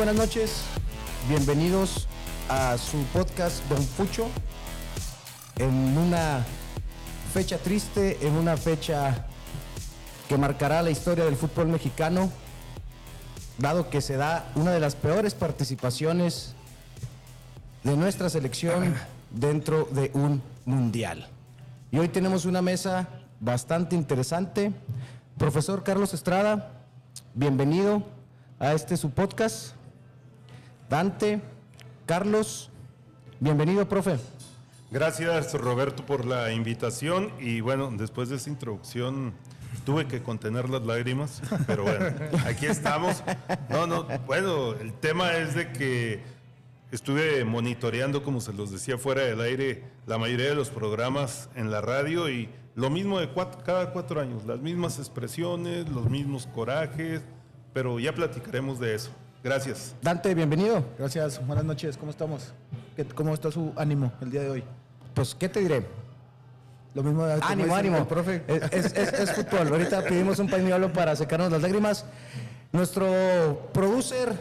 Buenas noches, bienvenidos a su podcast Don Fucho en una fecha triste, en una fecha que marcará la historia del fútbol mexicano, dado que se da una de las peores participaciones de nuestra selección dentro de un mundial. Y hoy tenemos una mesa bastante interesante. Profesor Carlos Estrada, bienvenido a este su podcast. Dante, Carlos, bienvenido, profe. Gracias, Roberto, por la invitación. Y bueno, después de esa introducción tuve que contener las lágrimas, pero bueno, aquí estamos. No, no, bueno, el tema es de que estuve monitoreando, como se los decía fuera del aire, la mayoría de los programas en la radio y lo mismo de cada cuatro años, las mismas expresiones, los mismos corajes, pero ya platicaremos de eso. Gracias. Dante, bienvenido. Gracias, buenas noches, ¿cómo estamos? ¿Cómo está su ánimo el día de hoy? Pues, ¿qué te diré? Lo mismo de Ánimo, ánimo. profe. Es, fútbol. Ahorita pedimos un pañuelo para secarnos las lágrimas. Nuestro producer,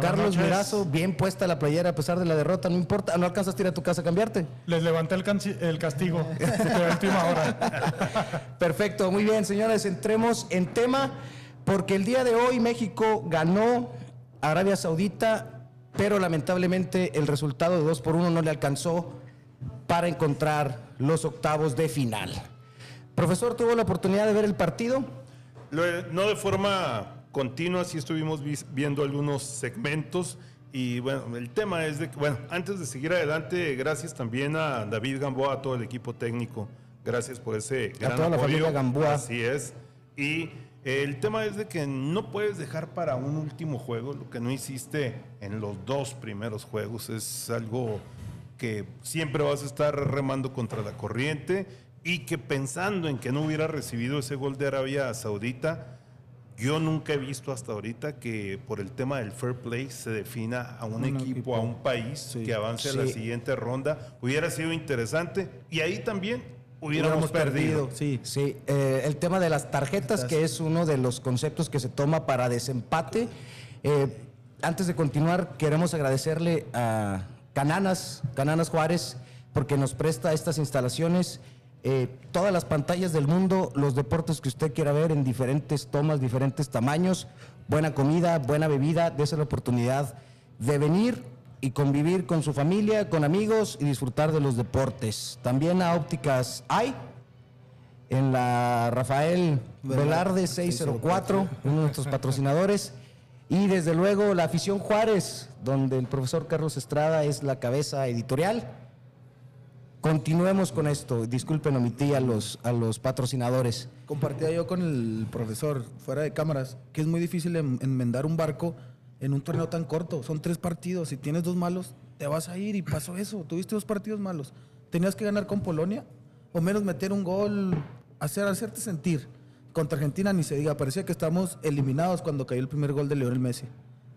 Carlos Mirazo, bien puesta la playera a pesar de la derrota, no importa, no alcanzas a ir a tu casa a cambiarte. Les levanté el, el castigo de última hora. Perfecto, muy bien, señores, entremos en tema, porque el día de hoy México ganó Arabia Saudita, pero lamentablemente el resultado de 2 por 1 no le alcanzó para encontrar los octavos de final. Profesor, ¿tuvo la oportunidad de ver el partido? No de forma continua, sí estuvimos viendo algunos segmentos. Y bueno, el tema es de que, bueno, antes de seguir adelante, gracias también a David Gamboa, a todo el equipo técnico. Gracias por ese gran a toda la familia Gamboa. Así es. Y el tema es de que no puedes dejar para un último juego lo que no hiciste en los dos primeros juegos. Es algo que siempre vas a estar remando contra la corriente y que pensando en que no hubiera recibido ese gol de Arabia Saudita, yo nunca he visto hasta ahorita que por el tema del fair play se defina a un, equipo, a un país que avance a la siguiente ronda. Hubiera sido interesante y ahí también hubiéramos, perdido. Sí, sí. Eh, el tema de las tarjetas, que es uno de los conceptos que se toma para desempate. Eh, antes de continuar, queremos agradecerle a Cananas, Cananas Juárez, porque nos presta estas instalaciones. Eh, todas las pantallas del mundo, los deportes que usted quiera ver en diferentes tomas, diferentes tamaños, buena comida, buena bebida, dése la oportunidad de venir y convivir con su familia, con amigos y disfrutar de los deportes. También a ópticas hay en la Rafael Velarde 604, uno de nuestros patrocinadores. Y desde luego la afición Juárez, donde el profesor Carlos Estrada es la cabeza editorial. Continuemos con esto. Disculpen, omití a los, a los patrocinadores. Compartía yo con el profesor, fuera de cámaras, que es muy difícil enmendar un barco en un torneo tan corto. Son tres partidos. Si tienes dos malos, te vas a ir. Y pasó eso. Tuviste dos partidos malos. Tenías que ganar con Polonia, o menos meter un gol, hacer, hacerte sentir. Contra Argentina ni se diga, parecía que estamos eliminados cuando cayó el primer gol de Lionel Messi.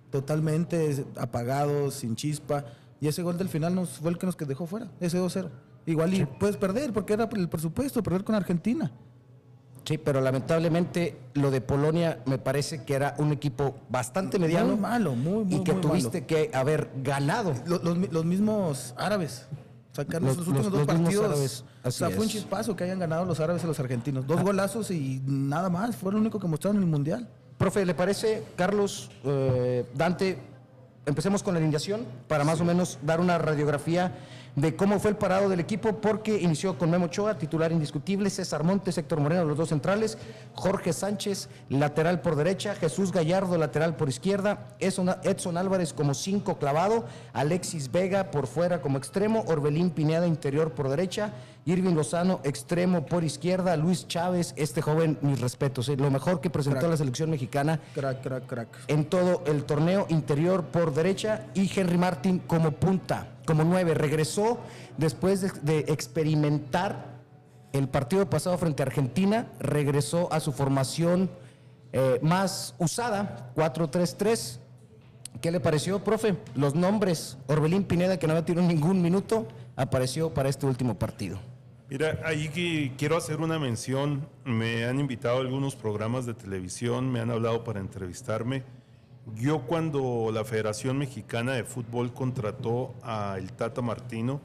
Totalmente apagados, sin chispa. Y ese gol del final nos, fue el que nos dejó fuera, ese 2-0. Igual y puedes perder, porque era el presupuesto, perder con Argentina. Sí, pero lamentablemente lo de Polonia me parece que era un equipo bastante mediano. Muy malo, muy, muy Y que tuviste que haber ganado. los mismos árabes Sacar los, últimos dos partidos. o sea, fue un chispazo que hayan ganado los árabes y los argentinos. Dos ah. golazos y nada más. Fue lo único que mostraron en el Mundial. Profe, ¿le parece, Carlos, eh, Dante, empecemos con la alineación para más o menos dar una radiografía de cómo fue el parado del equipo, porque inició con Memo Ochoa, titular indiscutible, César Montes, Héctor Moreno, los dos centrales, Jorge Sánchez, lateral por derecha, Jesús Gallardo, lateral por izquierda, Edson Álvarez como cinco clavado, Alexis Vega por fuera como extremo, Orbelín Pineda interior por derecha, Irving Lozano extremo por izquierda, Luis Chávez, este joven, mis respetos, eh, lo mejor que presentó la selección mexicana crack, crack, crack. en todo el torneo interior por derecha y Henry Martin como punta como nueve. Regresó después de, experimentar el partido pasado frente a Argentina, regresó a su formación eh, más usada, 4-3-3. ¿Qué le pareció, profe? Los nombres, Orbelín Pineda, que no había tirado ningún minuto, apareció para este último partido. Mira, ahí quiero hacer una mención. Me han invitado a algunos programas de televisión, me han hablado para entrevistarme Yo cuando la Federación Mexicana de Fútbol contrató a el Tata Martino,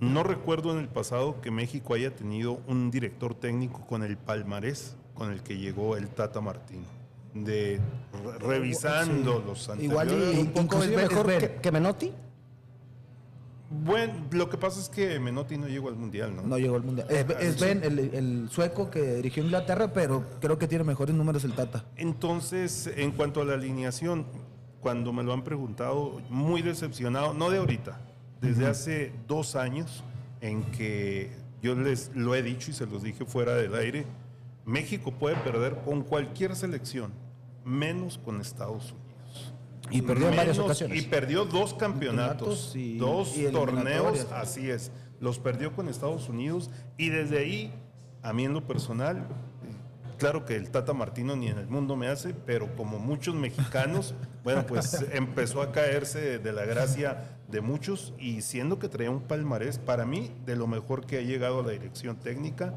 no recuerdo en el pasado que México haya tenido un director técnico con el palmarés con el que llegó el Tata Martino. De re- revisando Sí. los Igual y- anteriores. un poco es mejor es Ben. que, que Menotti. Bueno, lo que pasa es que Menotti no llegó al Mundial, ¿no? No llegó al mundial. Es, es Ben, el, el sueco que dirigió Inglaterra, pero creo que tiene mejores números el Tata. Entonces, en cuanto a la alineación, cuando me lo han preguntado, muy decepcionado, no de ahorita, desde hace dos años en que yo les lo he dicho y se los dije fuera del aire, México puede perder con cualquier selección, menos con Estados Unidos. Y perdió en varias ocasiones. Y perdió dos campeonatos, y- dos y torneos, así es. Los perdió con Estados Unidos y desde ahí, a mí en lo personal, claro que el Tata Martino ni en el mundo me hace, pero como muchos mexicanos, bueno, pues empezó a caerse de, de la gracia de muchos y siendo que traía un palmarés, para mí, de lo mejor que ha llegado a la dirección técnica.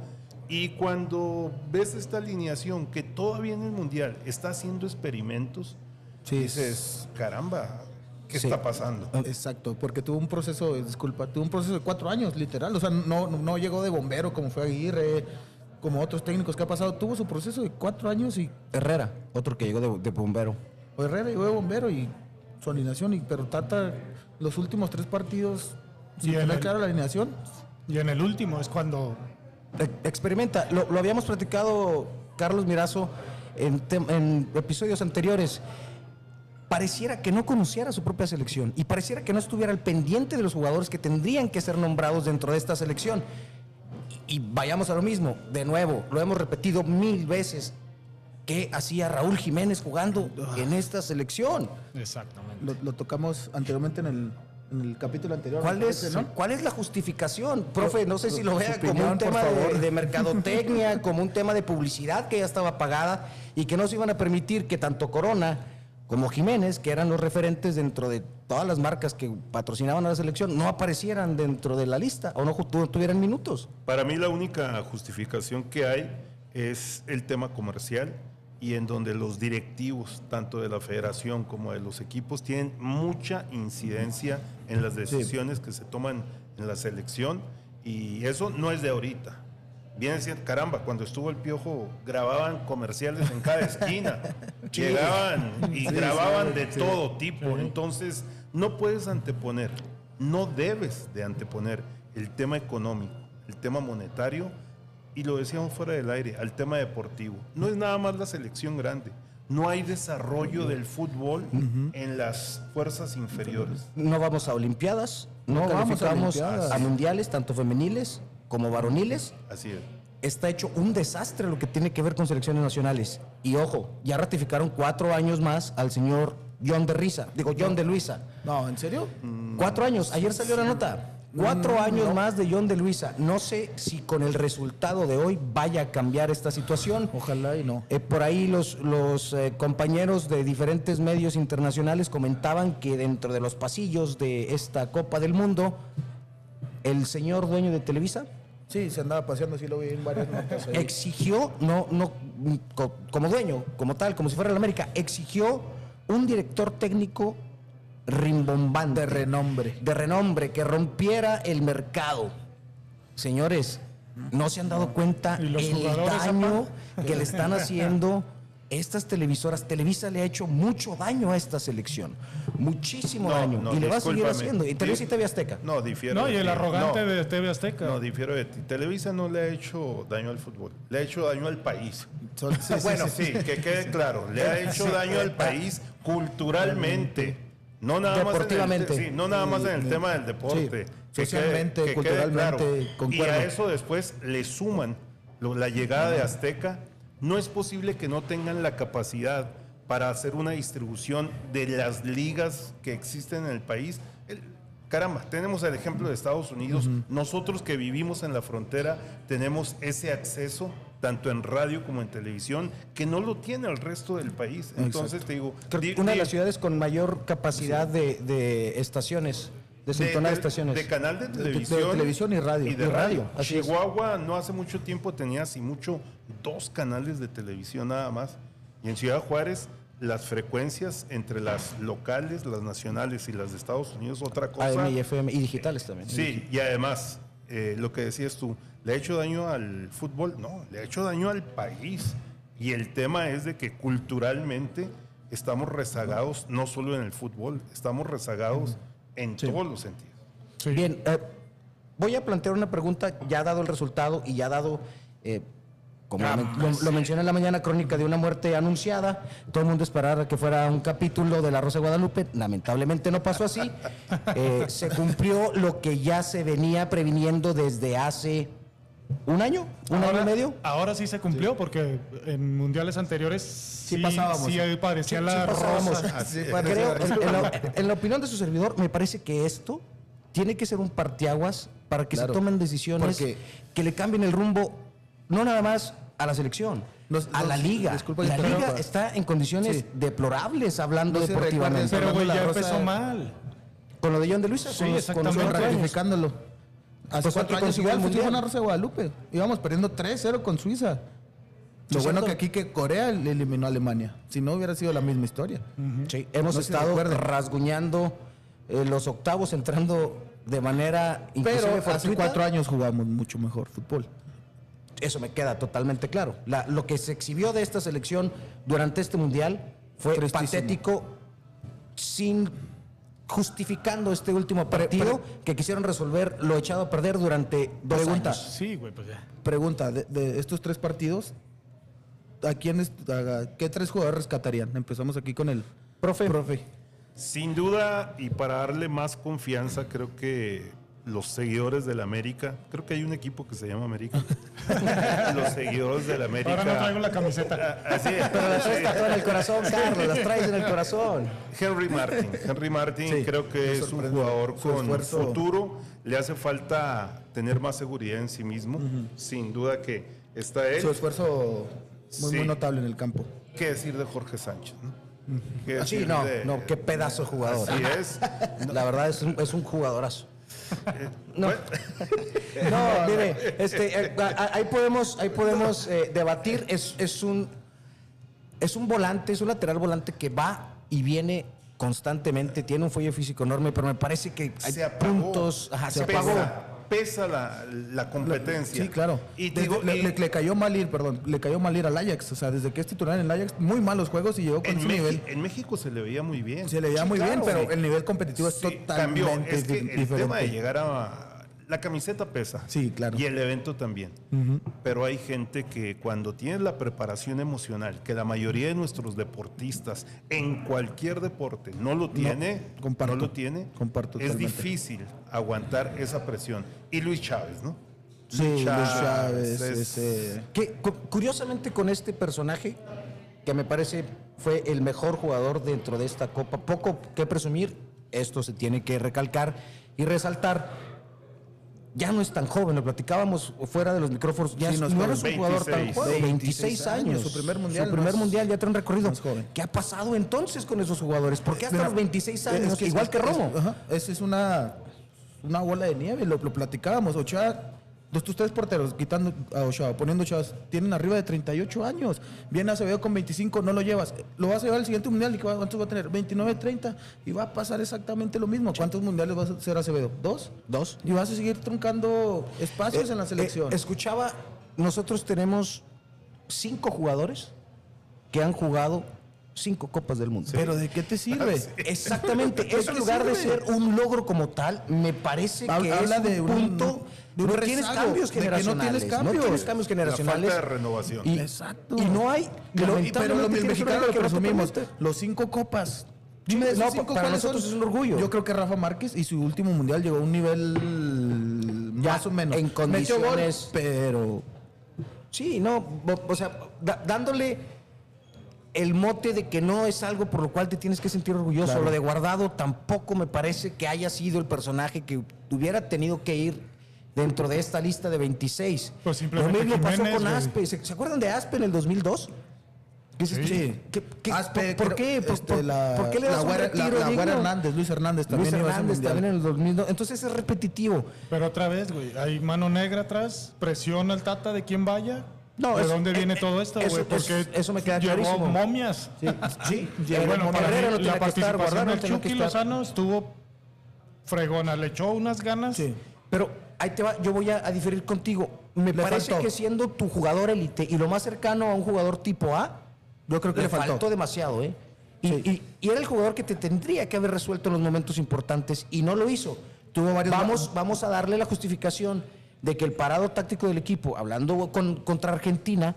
Y cuando ves esta alineación que todavía en el Mundial está haciendo experimentos, Sí, dices, caramba, ¿qué Sí. está pasando? Exacto, porque tuvo un proceso, disculpa, tuvo un proceso de cuatro años, literal. O sea, no, no llegó de bombero como fue Aguirre, como otros técnicos que ha pasado. Tuvo su proceso de cuatro años y Herrera, otro que llegó de, de bombero. Herrera llegó de bombero y su alineación. Y, pero Tata, los últimos tres partidos, sin Y en tener el- clara la alineación, Y en el último es cuando E- Experimenta. Lo, lo habíamos platicado, Carlos Mirazo, en episodios anteriores. Pareciera que no conociera su propia selección y pareciera que no estuviera al pendiente de los jugadores que tendrían que ser nombrados dentro de esta selección. Y, y vayamos a lo mismo, de nuevo, lo hemos repetido mil veces. ¿Qué hacía Raúl Jiménez jugando en esta selección? Exactamente. lo, lo tocamos anteriormente en el, en el capítulo anterior. ¿Cuál es. ¿Cuál es la justificación? Profe, no sé si lo vea como un tema de mercadotecnia, como un tema de publicidad que ya estaba pagada y que no se iban a permitir que tanto Corona como Jiménez, que eran los referentes dentro de todas las marcas que patrocinaban a la selección, no aparecieran dentro de la lista o no tuvieran minutos. Para mí la única justificación que hay es el tema comercial y en donde los directivos, tanto de la federación como de los equipos, tienen mucha incidencia en las decisiones que se toman en la selección y eso no es de ahorita. Viene siendo, caramba, cuando estuvo el piojo grababan comerciales en cada esquina, llegaban y grababan de todo tipo, entonces no puedes anteponer, no debes de anteponer el tema económico, el tema monetario y lo decíamos fuera del aire, al tema deportivo. No es nada más la selección grande, no hay desarrollo del fútbol en las fuerzas inferiores. No vamos a Olimpiadas, no, No vamos a calificamos Olimpiadas. a mundiales, tanto femeniles como varoniles. Así es. está hecho un desastre lo que tiene que ver con selecciones nacionales. Y ojo, ya ratificaron cuatro años más al señor John de Risa, digo John de Luisa. No, ¿en serio? Cuatro años, ayer salió la nota. Cuatro años más de John de Luisa. No sé si con el resultado de hoy vaya a cambiar esta situación. Ojalá y no. Eh, por ahí los, los eh, compañeros de diferentes medios internacionales comentaban que dentro de los pasillos de esta Copa del Mundo, el señor dueño de Televisa Sí, se andaba paseando, sí lo vi en varias notas ahí. exigió, no, no, co- como dueño, como tal, como si fuera el América, exigió un director técnico rimbombante. De renombre. De renombre, que rompiera el mercado. Señores, no se han dado cuenta ¿Y los el daño que le están haciendo estas televisoras. Televisa le ha hecho mucho daño a esta selección. Muchísimo No, daño. no, y le va a seguir haciendo. Y Televisa y TV Azteca. No, difiero. No, y de el arrogante No. de TV Azteca. No, difiero de ti. Televisa no le ha hecho daño al fútbol, le ha hecho daño al país. Sí, sí, bueno, sí, sí, que quede claro, le ha hecho daño al país culturalmente. No nada más en el, Deportivamente. sí, no nada más en el tema del deporte. Sí, Que socialmente, quede- que quede culturalmente, claro. Y a eso después le suman lo- la llegada de Azteca. No es posible que no tengan la capacidad para hacer una distribución de las ligas que existen en el país. El- caramba, tenemos el ejemplo de Estados Unidos. Nosotros que vivimos en la frontera tenemos ese acceso tanto en radio como en televisión que no lo tiene el resto del país. Entonces te digo, una de las ciudades con mayor capacidad de, de estaciones, de sintonía de, estaciones. de canal de de televisión, televisión y radio. Y de Y radio. radio. Chihuahua no hace mucho tiempo tenía así mucho dos canales de televisión nada más. Y en Ciudad Juárez las frecuencias entre las locales, las nacionales y las de Estados Unidos, otra cosa. AM y FM y digitales también. Sí, y además, eh, lo que decías tú, ¿le ha hecho daño al fútbol? No, le ha hecho daño al país. Y el tema es de que culturalmente estamos rezagados, no solo en el fútbol, estamos rezagados en todos los sentidos. Sí. Bien, eh, voy a plantear una pregunta, ya dado el resultado y ya dado, eh, como Ah, lo- lo mencioné en la mañana, crónica de una muerte anunciada. Todo el mundo esperaba que fuera un capítulo de La Rosa de Guadalupe. Lamentablemente no pasó así. Eh, se cumplió lo que ya se venía previniendo desde hace un año, un año y medio. Ahora sí se cumplió porque en mundiales anteriores sí, pasábamos. sí parecía Sí, la rosa. Creo, en, en la, en la opinión de su servidor, me parece que esto tiene que ser un parteaguas para que Claro. se tomen decisiones Porque- que le cambien el rumbo, no nada más a la selección, Nos- a la liga. disculpa, la liga está en condiciones Sí. deplorables hablando No deportivamente. recuerden, Pero güey, ya empezó mal. Con lo de John de Luisa, Sí, con con ratificándolo. Hace Pues cuatro años igual el fuimos una Rosa de Guadalupe. Íbamos perdiendo 3-0 con Suiza. Lo bueno cierto. que aquí que Corea le eliminó a Alemania. Si no hubiera sido la misma historia. Sí, hemos No estado rasguñando eh, los octavos, entrando de manera Pero hace cuatro años jugamos mucho mejor fútbol. Eso me queda totalmente claro. La- lo que se exhibió de esta selección durante este mundial fue Tristísimo. patético, sin justificando este último partido que quisieron resolver lo echado a perder durante dos Pregunta. años. Sí, güey, pues ya. Pregunta, de, de estos tres partidos, ¿a quiénes, a- qué tres jugadores rescatarían? Empezamos aquí con el Profe. profe. Sin duda, y para darle más confianza, creo que los seguidores del América, creo que hay un equipo que se llama América. los seguidores del América. Ahora no traigo la camiseta. Así es. Pero las traes tatuadas en el corazón, Carlos, las traes en el corazón. Henry Martin. Henry Martin Sí, creo que es un jugador con esfuerzo. futuro. Le hace falta tener más seguridad en sí mismo. Sin duda que está él. Su esfuerzo muy, Sí. muy notable en el campo. ¿Qué decir de Jorge Sánchez? no? ¿Qué Sí, decir no, de- no, qué pedazo de jugador. Así es. La verdad es un, es un jugadorazo. No, Bueno, no mire, este, eh, ahí podemos, ahí podemos eh, debatir. Es, es un es un volante, es un lateral volante que va y viene constantemente, tiene un fuelle físico enorme, pero me parece que hay se apagó. puntos, ajá, se apagó. Pesa la, la competencia. Sí, claro. Y Desde- digo, le, y- le- le cayó mal ir, perdón, le cayó mal ir al Ajax. O sea, desde que es titular en el Ajax, muy malos juegos y llegó con su nivel. en México se le veía muy bien. Se le veía Sí, muy bien, pero Sí. el nivel competitivo es totalmente cambió. Es que di- el diferente. tema de llegar a... La camiseta pesa. Sí, claro. Y el evento también. Pero hay gente que cuando tiene la preparación emocional, que la mayoría de nuestros deportistas en cualquier deporte no lo tiene, no, comparto. lo tiene, Comparto es totalmente. difícil aguantar esa presión. Y Luis Chávez, ¿no? Sí, Luis Chávez, es- ese- Que cu- curiosamente con este personaje, que me parece fue el mejor jugador dentro de esta copa, poco que presumir, esto se tiene que recalcar y resaltar. Ya no es tan joven, lo platicábamos fuera de los micrófonos, ya Sí, no es no joven. es un jugador tan 26. joven, 26 26 años, su primer mundial su primer más- mundial ya trae un recorrido. ¿Qué ha pasado entonces con esos jugadores? ¿Por qué hasta Mira, los 26 es años? que- Igual es- que Romo. Esa es una, una bola de nieve, lo, lo platicábamos. Ochoa, tus tres porteros, quitando a Ochoa, poniendo Ochoa, tienen arriba de 38 años. Viene Acevedo con 25, no lo llevas. Lo vas a llevar al siguiente mundial y ¿cu- ¿cuántos va a tener? 29, 30. Y va a pasar exactamente lo mismo. ¿Cuántos mundiales va a hacer Acevedo? ¿Dos? Dos. Y vas a seguir truncando espacios Eh, en la eh, selección. escuchaba, nosotros tenemos cinco jugadores que han jugado cinco Copas del Mundo. Pero ¿de qué te sirve? Exactamente, eso en lugar de ser un logro como tal, me parece Habla- que habla es de un un- punto de un no tienes cambios de que no tienes generacionales, no cambios. tienes cambios generacionales. falta de renovación. Y, Exacto. y no hay, Pero, pero los mexicanos lo que presumimos. Los cinco copas. Dime No, cinco, para ¿cuáles nosotros son? es un orgullo. Yo creo que Rafa Márquez y su último mundial llegó a un nivel Ya, más o menos. en gol, condiciones- pero Sí, no, o sea, da- dándole el mote de que no es algo por lo cual te tienes que sentir orgulloso. Claro. Lo de guardado tampoco me parece que haya sido el personaje que hubiera tenido que ir dentro de esta lista de 26. Pues simplemente lo mismo pasó Jiménez, con. Aspe. ¿Se, se acuerdan de Aspe en el 2002? ¿Qué tú? Sí. ¿Qué- qué- Aspe, por, qué? ¿Por, este, por- la- por qué le das la un Güera- la- retiro la Güera digno? Hernández, Luis Hernández también Luis Hernández también en el 2002. Entonces es repetitivo. Pero otra vez, güey, hay mano negra atrás, presiona al Tata de quien vaya No, ¿De dónde eh, viene eh, todo esto, güey? Porque eso- eso me queda llevó clarísimo. momias. Sí, sí. Eh, bueno, para mí, no la participación del que Chucky. Lozano estuvo fregona, le echó unas ganas. Sí. Pero ahí te va, yo voy a, a diferir contigo. Me Le parece faltó. que siendo tu jugador élite y lo más cercano a un jugador tipo A, Yo creo que le, faltó. demasiado, ¿eh? Y, y- y era el jugador que te tendría que haber resuelto en los momentos importantes y no lo hizo. Tuvo varios vamos, vamos a darle la justificación de que el parado táctico del equipo, hablando con- contra Argentina,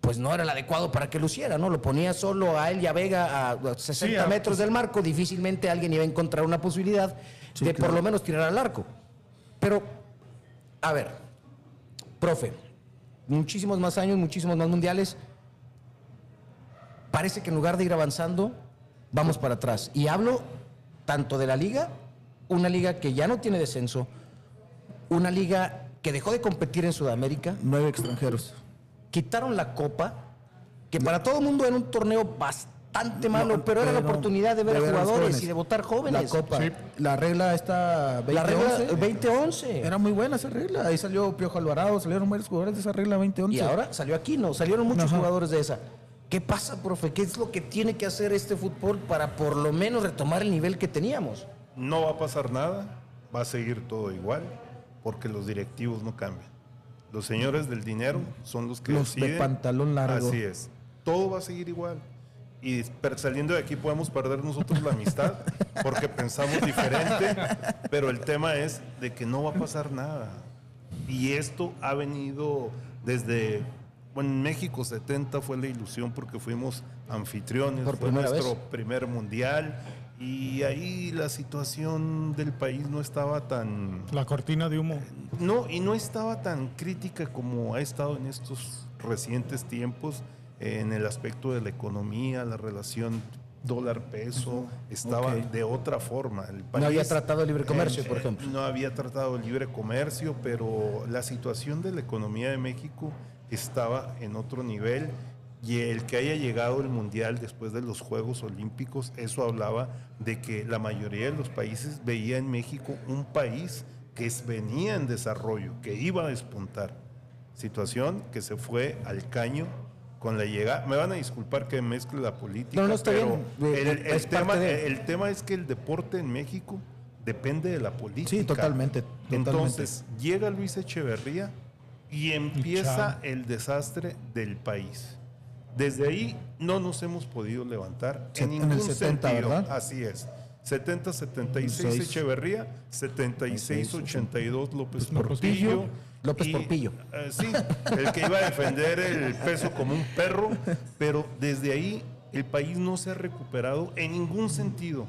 pues no era el adecuado para que lo hiciera, ¿no? Lo ponía solo a él y a Vega a 60 Sí, a- metros del marco, difícilmente alguien iba a encontrar una posibilidad de por lo menos tirar al arco. Pero, a ver, profe, muchísimos más años, muchísimos más mundiales. Parece que en lugar de ir avanzando, vamos para atrás. Y hablo tanto de la liga, una liga que ya no tiene descenso, una liga que dejó de competir en Sudamérica, Nueve extranjeros. quitaron la copa, que para todo el mundo era un torneo bastante malo, No, pero era la oportunidad de ver a jugadores y de votar jóvenes. La copa. Sí. La regla esta 2011. La regla 2011. Era muy buena esa regla. Ahí salió Piojo Alvarado, salieron varios jugadores de esa regla 2011. Y ahora salió aquí, ¿no? Salieron muchos Ajá. jugadores de esa. ¿Qué pasa, profe? ¿Qué es lo que tiene que hacer este fútbol para por lo menos retomar el nivel que teníamos? No va a pasar nada, va a seguir todo igual, porque los directivos no cambian. Los señores del dinero son los que Los de pantalón largo. Así es. Todo va a seguir igual. Y saliendo de aquí podemos perder nosotros la amistad porque pensamos diferente, pero el tema es de que no va a pasar nada. Y esto ha venido desde, bueno, en México 70 fue la ilusión porque fuimos anfitriones, Por fue nuestro vez. primer mundial y ahí la situación del país no estaba tan La cortina de humo. no, y no estaba tan crítica como ha estado en estos recientes tiempos en el aspecto de la economía, la relación dólar-peso, estaba de otra forma. El No había país, tratado de libre comercio, eh, por ejemplo. No había tratado de libre comercio, pero la situación de la economía de México estaba en otro nivel y el que haya llegado el Mundial después de los Juegos Olímpicos, eso hablaba de que la mayoría de los países veía en México un país que venía en desarrollo, que iba a despuntar. Situación que se fue al caño con la llegada. Me van a disculpar que mezcle la política, No, no, está pero bien. el, el es parte tema, de- el tema es que el deporte en México depende de la política. Sí, totalmente, totalmente. Entonces, llega Luis Echeverría y empieza el desastre del país. Desde ahí no nos hemos podido levantar en el ningún 70, sentido. ¿verdad? Así es. 70-76 Seis. Echeverría, 76-82 López López Portillo. López y, Porpillo. eh, sí, el que iba a defender el peso como un perro, pero desde ahí el país no se ha recuperado en ningún sentido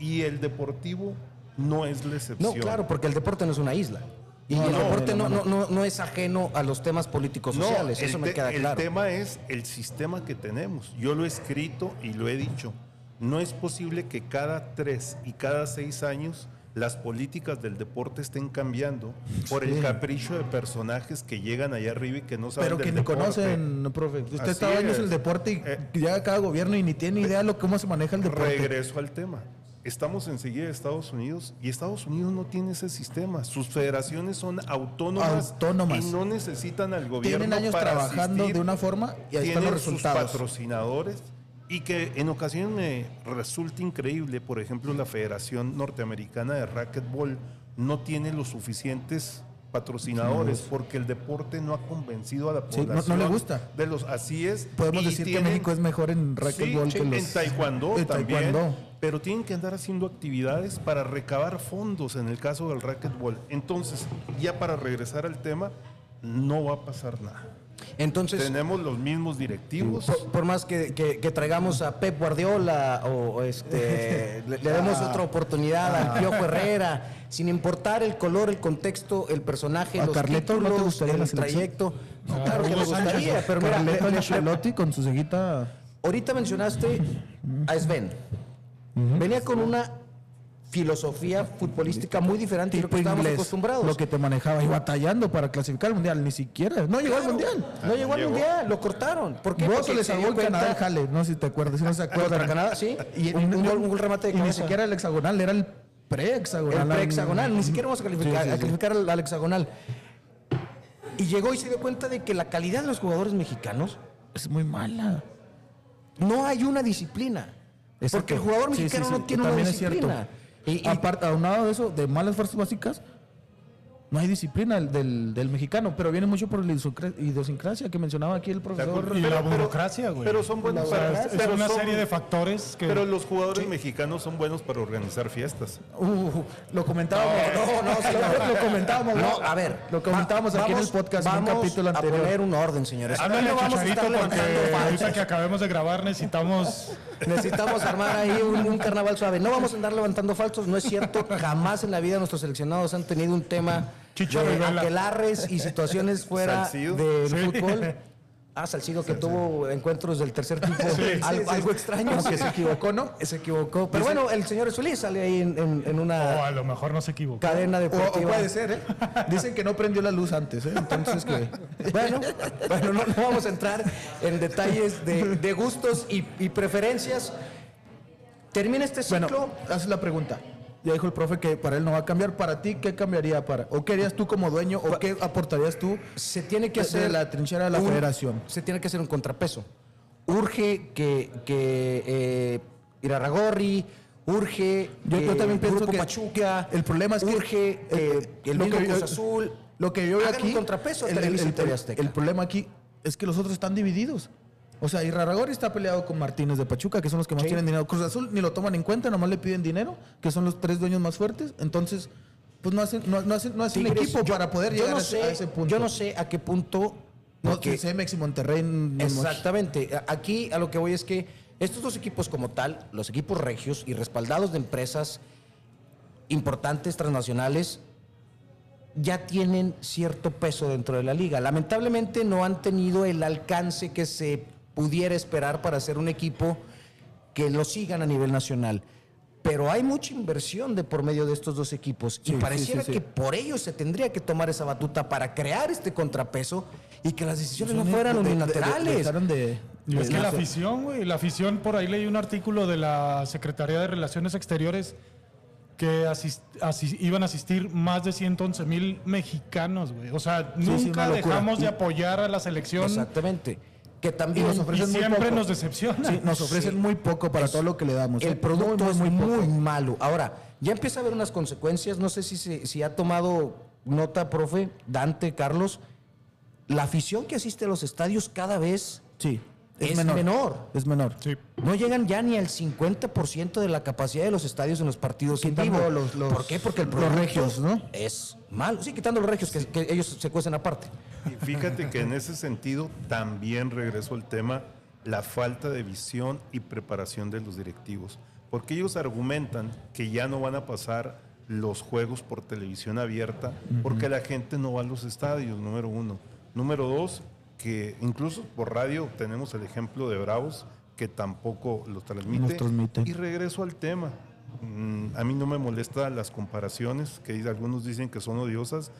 y el deportivo no es la No, excepción. claro, porque el deporte no es una isla. Y No, el deporte no, no, no, es ajeno a los temas políticos sociales, el eso me queda el claro. tema es el sistema que tenemos. Yo lo he escrito y lo he dicho. No es posible que cada tres y cada seis años las políticas del deporte estén cambiando por el Sí. capricho de personajes que llegan allá arriba y que no saben Pero que ni conocen, profe. Usted Así está años es. en el deporte y Eh. llega cada gobierno y ni tiene idea de lo, cómo se maneja el deporte. Regreso al tema. Estamos enseguida de Estados Unidos y Estados Unidos no tiene ese sistema. Sus federaciones son autónomas, Autónomas. y no necesitan al gobierno Tienen años para trabajando asistir. de una forma y ahí están Tienen los resultados. sus patrocinadores y que en ocasiones me resulta increíble, por ejemplo, la Federación Norteamericana de Racquetball no tiene los suficientes patrocinadores porque el deporte no ha convencido a la Sí, no- población. no le gusta. De los, así es. Podemos decir que México es mejor en racquetball Sí, que los... en taekwondo en también. taekwondo. Pero tienen que andar haciendo actividades para recabar fondos en el caso del racquetball. Entonces, ya para regresar al tema, no va a pasar nada. Entonces, Tenemos los mismos directivos. por, por más que, que- que traigamos a Pep Guardiola o, o este, le, le demos Ah. otra oportunidad al Piojo Herrera, sin importar el color, el contexto, el personaje, ¿A los Carleto no te títulos, gustaría el trayecto. No, Ah, claro que me Hugo Sánchez. gustaría, pero mira, Carleto le- le- Ancelotti con su ceguita... Ahorita mencionaste a Sven. Venía con una filosofía futbolística muy diferente a lo que estábamos inglés, acostumbrados. lo que te manejaba y batallando para clasificar al mundial, ni siquiera, no llegó al mundial. No llegó al Llegó. mundial, lo cortaron. ¿Por qué? Porque le salvó el Canadá jale, no sé si te acuerdas, si no se acuerdan. Canadá, sí. Y, un, un remate de y ni siquiera el hexagonal, era el pre-hexagonal. El pre-hexagonal, ni siquiera vamos a calificar, Sí, sí, a calificar al, al hexagonal. Y llegó y se dio cuenta de que la calidad de los jugadores mexicanos Es muy mala. no hay una disciplina. Porque el jugador Sí, sí, mexicano sí, no tiene una disciplina. Y- y- Aparte, aunado de eso, de malas fuerzas básicas, no hay disciplina del, del, del mexicano, pero viene mucho por la idiosincra- idiosincrasia que mencionaba aquí el profesor. Y Pero- la burocracia, güey. pero son buenos para- es, es pero una son- serie de factores que... Pero los jugadores mexicanos son buenos para organizar fiestas. Uh, lo comentábamos. No, no, señor. lo, lo comentábamos. No, a ver. Lo comentábamos va- aquí en el vamos- podcast en un vamos capítulo a anterior. poner un orden, señores. Háblale No a vamos a Chicharito porque ahorita que acabemos de grabar necesitamos... Necesitamos armar ahí un, un carnaval suave. No vamos a andar levantando falsos, no es cierto. Jamás en la vida nuestros seleccionados han tenido un tema Chicharo de aquelarres y situaciones fuera del Sí. fútbol. Ah, Salcido que tuvo encuentros del tercer tipo, algo, algo extraño. Como que se equivocó, ¿no? Se equivocó. Pero bueno, el señor Solís sale ahí en, en- en O una a lo mejor no se equivocó. cadena O, o deportiva. puede ser, ¿eh? Dicen que no prendió la luz antes, ¿eh? Entonces que. Bueno, bueno no, no vamos a entrar en detalles de, de gustos y, y preferencias. Termina este ciclo. Bueno, haz la pregunta. Ya dijo el profe que para él no va a cambiar. ¿Para ti qué cambiaría? para ¿O qué harías tú como dueño? ¿O qué aportarías tú? se tiene que de hacer la trinchera de la un- federación. Se tiene que hacer un contrapeso. Urge que, que eh, Irarragorri, urge Yo, que yo también pienso Grupo que Pachuca, el problema es que urge que el mismo que yo- Cruz Azul Lo que yo veo aquí, un contrapeso el, el- el- el- el problema aquí es que los otros están divididos. O sea, Iraragorri está peleado con Martínez de Pachuca, que son los que más Sí. tienen dinero. Cruz Azul ni lo toman en cuenta, nomás le piden dinero, que son los tres dueños más fuertes. Entonces, pues no hacen, no, no hacen, no hacen equipo yo- para poder llegar no a, ese- sé, a ese punto. Yo no sé a qué punto. No, que Cemex y Monterrey. Exactamente. Aquí a lo que voy es que estos dos equipos como tal, los equipos regios y respaldados de empresas importantes transnacionales, ya tienen cierto peso dentro de la liga. Lamentablemente no han tenido el alcance que se pudiera esperar para ser un equipo que lo sigan a nivel nacional. Pero hay mucha inversión de por medio de estos dos equipos y Sí, pareciera sí, sí. que por ello se tendría que tomar esa batuta para crear este contrapeso y que las decisiones no fueran de- de- de- unilaterales. es que la afición, güey, la afición, por ahí leí un artículo de la Secretaría de Relaciones Exteriores que asis- asis- iban a asistir más de 111 mil mexicanos, güey. O sea, sí, nunca dejamos de apoyar a la selección Exactamente. Que Y también nos y ofrecen muy siempre poco. nos decepciona. Sí, nos ofrecen Sí. muy poco para todo lo que le damos. ¿eh? el producto Muy, es muy, muy, malo. Ahora, ya empieza a haber unas consecuencias. No sé si, si ha tomado nota, profe, Dante, Carlos. La afición que asiste a los estadios cada vez Sí, es, menor. Es menor. Sí. No llegan ya ni al 50% de la capacidad de los estadios en los partidos en vivo. los- los- ¿Por qué? Porque el los regios, ¿no? Es malo. Sí, quitando los regios, que, que ellos se cuecen aparte. Y fíjate que en ese sentido también regresó el tema, la falta de visión y preparación de los directivos. Porque ellos argumentan que ya no van a pasar los juegos por televisión abierta porque la gente no va a los estadios, número uno. Número dos, que incluso por radio tenemos el ejemplo de Bravos que tampoco lo transmite. Nos transmite. Y regreso al tema. Mm, A mí no me molestan las comparaciones, que algunos dicen que son odiosas,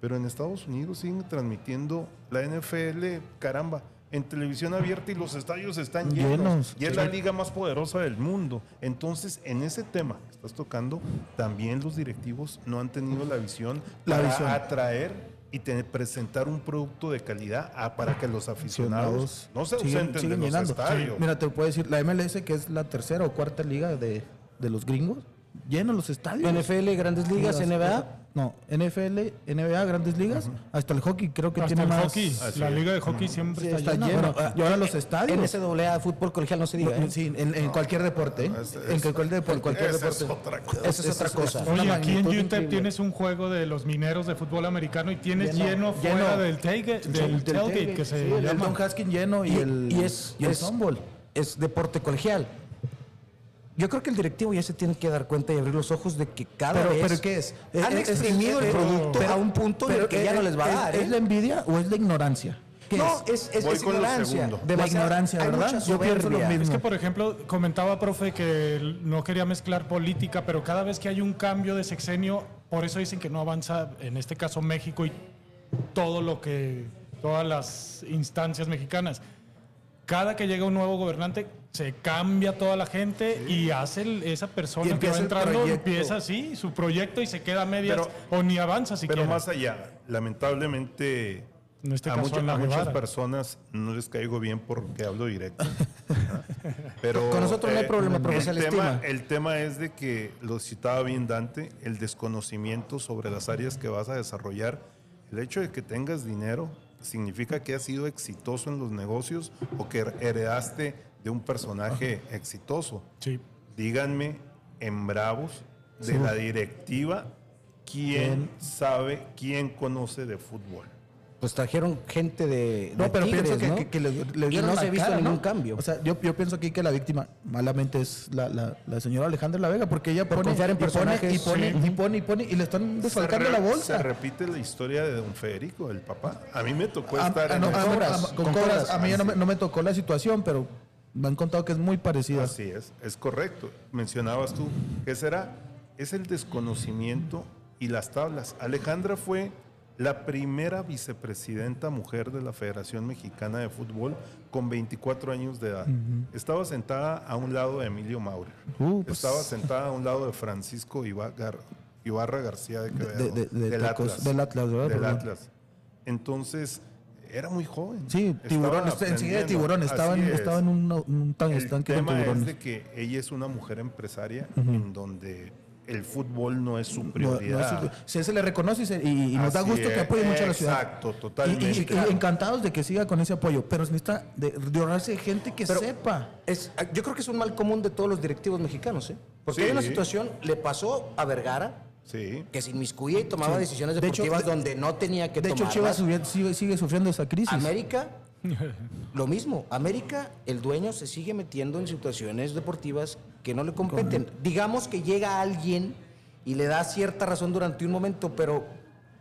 pero en Estados Unidos siguen transmitiendo la NFL, caramba, en televisión abierta y los estadios están llenos. Llenos, y es la liga más poderosa del mundo. Entonces, en ese tema que estás tocando, también los directivos no han tenido la visión La para visión. atraer y te- presentar un producto de calidad a- para que los aficionados no se siguen- ausenten siguen de los llenando. estadios. Mira, te puedo decir, la MLS, que es la tercera o cuarta liga de, de los gringos, llena los estadios. NFL, Grandes Ligas, NBA. No, NFL, NBA, grandes ligas, hasta el hockey creo que Hasta tiene el más. hockey, la liga de hockey siempre Sí, está, está llena. lleno. Bueno, y ahora los estadios. NCAA, fútbol colegial, no se diga. ¿eh? Sí, en, en cualquier deporte. ¿eh? Es- en cualquier, deporte, cualquier esa deporte. es otra cosa. Esa es otra cosa. una Oye, aquí en UTEP increíble. tienes un juego de los mineros de fútbol americano y tienes lleno, Lleno, fuera lleno. del, tailgate, del Del tailgate, tailgate, que se sí, el llama. Don Haskins lleno y, Y, el, y es, y el es, softball. es deporte colegial. Yo creo que el directivo ya se tiene que dar cuenta y abrir los ojos de que cada Pero, vez pero ¿qué es? han Es- exprimido es- el producto pero- a un punto en el que ya no les va a dar. ¿Es ¿eh? la envidia o es la ignorancia? ¿Qué no, es? es, ignorancia. segundo. La ignorancia, ¿verdad? Yo pienso lo mismo. Es que, por ejemplo, comentaba, profe, que no quería mezclar política, pero cada vez que hay un cambio de sexenio, por eso dicen que no avanza, en este caso México y todo lo que, todas las instancias mexicanas. Cada que llega un nuevo gobernante, se cambia toda la gente y hace el- esa Y persona que va entrando, empieza así, su proyecto y se queda a medias Pero- o ni avanza siquiera. Pero más allá, lamentablemente En este a, caso, mucha- en la a muchas personas no les caigo bien porque hablo directo. Pero Con nosotros no hay problema, profe, se el tema, el tema es de que lo citaba bien Dante, el desconocimiento sobre las áreas que vas a desarrollar. El hecho de que tengas dinero significa que has sido exitoso en los negocios o que heredaste de un personaje exitoso. Sí. Díganme en Bravos de la directiva quién sabe, quién conoce de fútbol. Pues trajeron gente de, No, de pero Tigres, pienso que, ¿no? que- que le, le y dieron no la se ha visto cara, ningún ¿no? cambio. O sea, yo, yo pienso aquí que la víctima malamente es la, la, la señora Alejandra La Vega, porque ella Por pone, confiar en y pone, personajes, y pone, sí. y pone, y pone, y le están desfalcando Se la Se bolsa. repite la historia de don Federico, el papá. A mí me tocó Ah, estar ah, en no, el- ah, Cobras, ah, con con Cobras. Cobras. A mí ya no me, no me tocó la situación, pero me han contado que es muy parecida. Así es, es correcto. Mencionabas tú, ¿qué será? Es el desconocimiento y las tablas. Alejandra fue la primera vicepresidenta mujer de la Federación Mexicana de Fútbol con 24 años de edad. Estaba sentada a un lado de Emilio Maurer. Uh, pues- Estaba sentada a un lado de Francisco Ibarra García de Quevedo. de- de- de del, Atlas, del Atlas, ¿verdad? Del. Atlas. Entonces, era muy joven. Sí, tiburón, está- enseguida de tiburón, estaba en, Así es. estaba en un, un tan El estanque de tema es tiburones. de que ella es una mujer empresaria en donde el fútbol no es su No, no, prioridad. eso- se, se le reconoce y, se- y- y nos da gusto que apoye mucho a la ciudad. exacto, totalmente. Y, y- y Claro. encantados de que siga con ese apoyo, pero se necesita de, de ahorrarse de gente que Pero sepa. es- yo creo que es un mal común de todos los directivos mexicanos, ¿eh? Porque Sí. hay una situación, le pasó a Vergara, Sí. que se inmiscuía y tomaba decisiones De hecho, deportivas de- donde no tenía que De hecho. Chivas sigue sufriendo esa crisis. América, lo mismo. América, el dueño se sigue metiendo en situaciones deportivas que no le competen. Digamos que llega alguien y le da cierta razón durante un momento, pero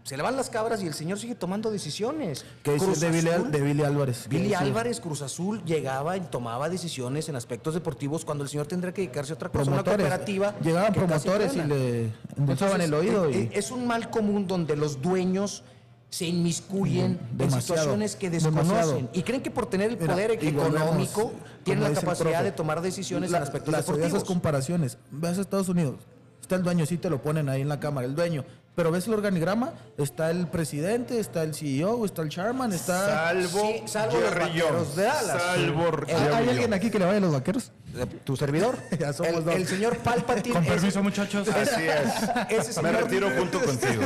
se le van las cabras y el señor sigue tomando decisiones. que dice de Billy, de Billy Álvarez. Billy. Álvarez, Cruz Azul, llegaba y tomaba decisiones en aspectos deportivos cuando el señor tendría que dedicarse a otra cosa, una Promotores. cooperativa. Llegaban promotores y le endulzaban el oído. eh, y- eh, Es un mal común donde los dueños se inmiscuyen en Demasiado, situaciones que desconocen demasiado. y creen que por tener el poder económico tienen la capacidad profe, de tomar decisiones la- en aspectos las deportivos. esas comparaciones. Ves a Estados Unidos, está el dueño, sí te lo ponen ahí en la cámara, el dueño. Pero ves el organigrama, está el presidente, está el CEO, está el chairman, está... Salvo, Sí, salvo los vaqueros Jones. de Dallas. Salvo Jerry ¿Hay alguien aquí que le vaya a los vaqueros? Eh, ¿Tu servidor? Ya somos el, dos. el señor Palpatine. Con ese- permiso, muchachos. Así es. Ese Me señor- retiro junto contigo.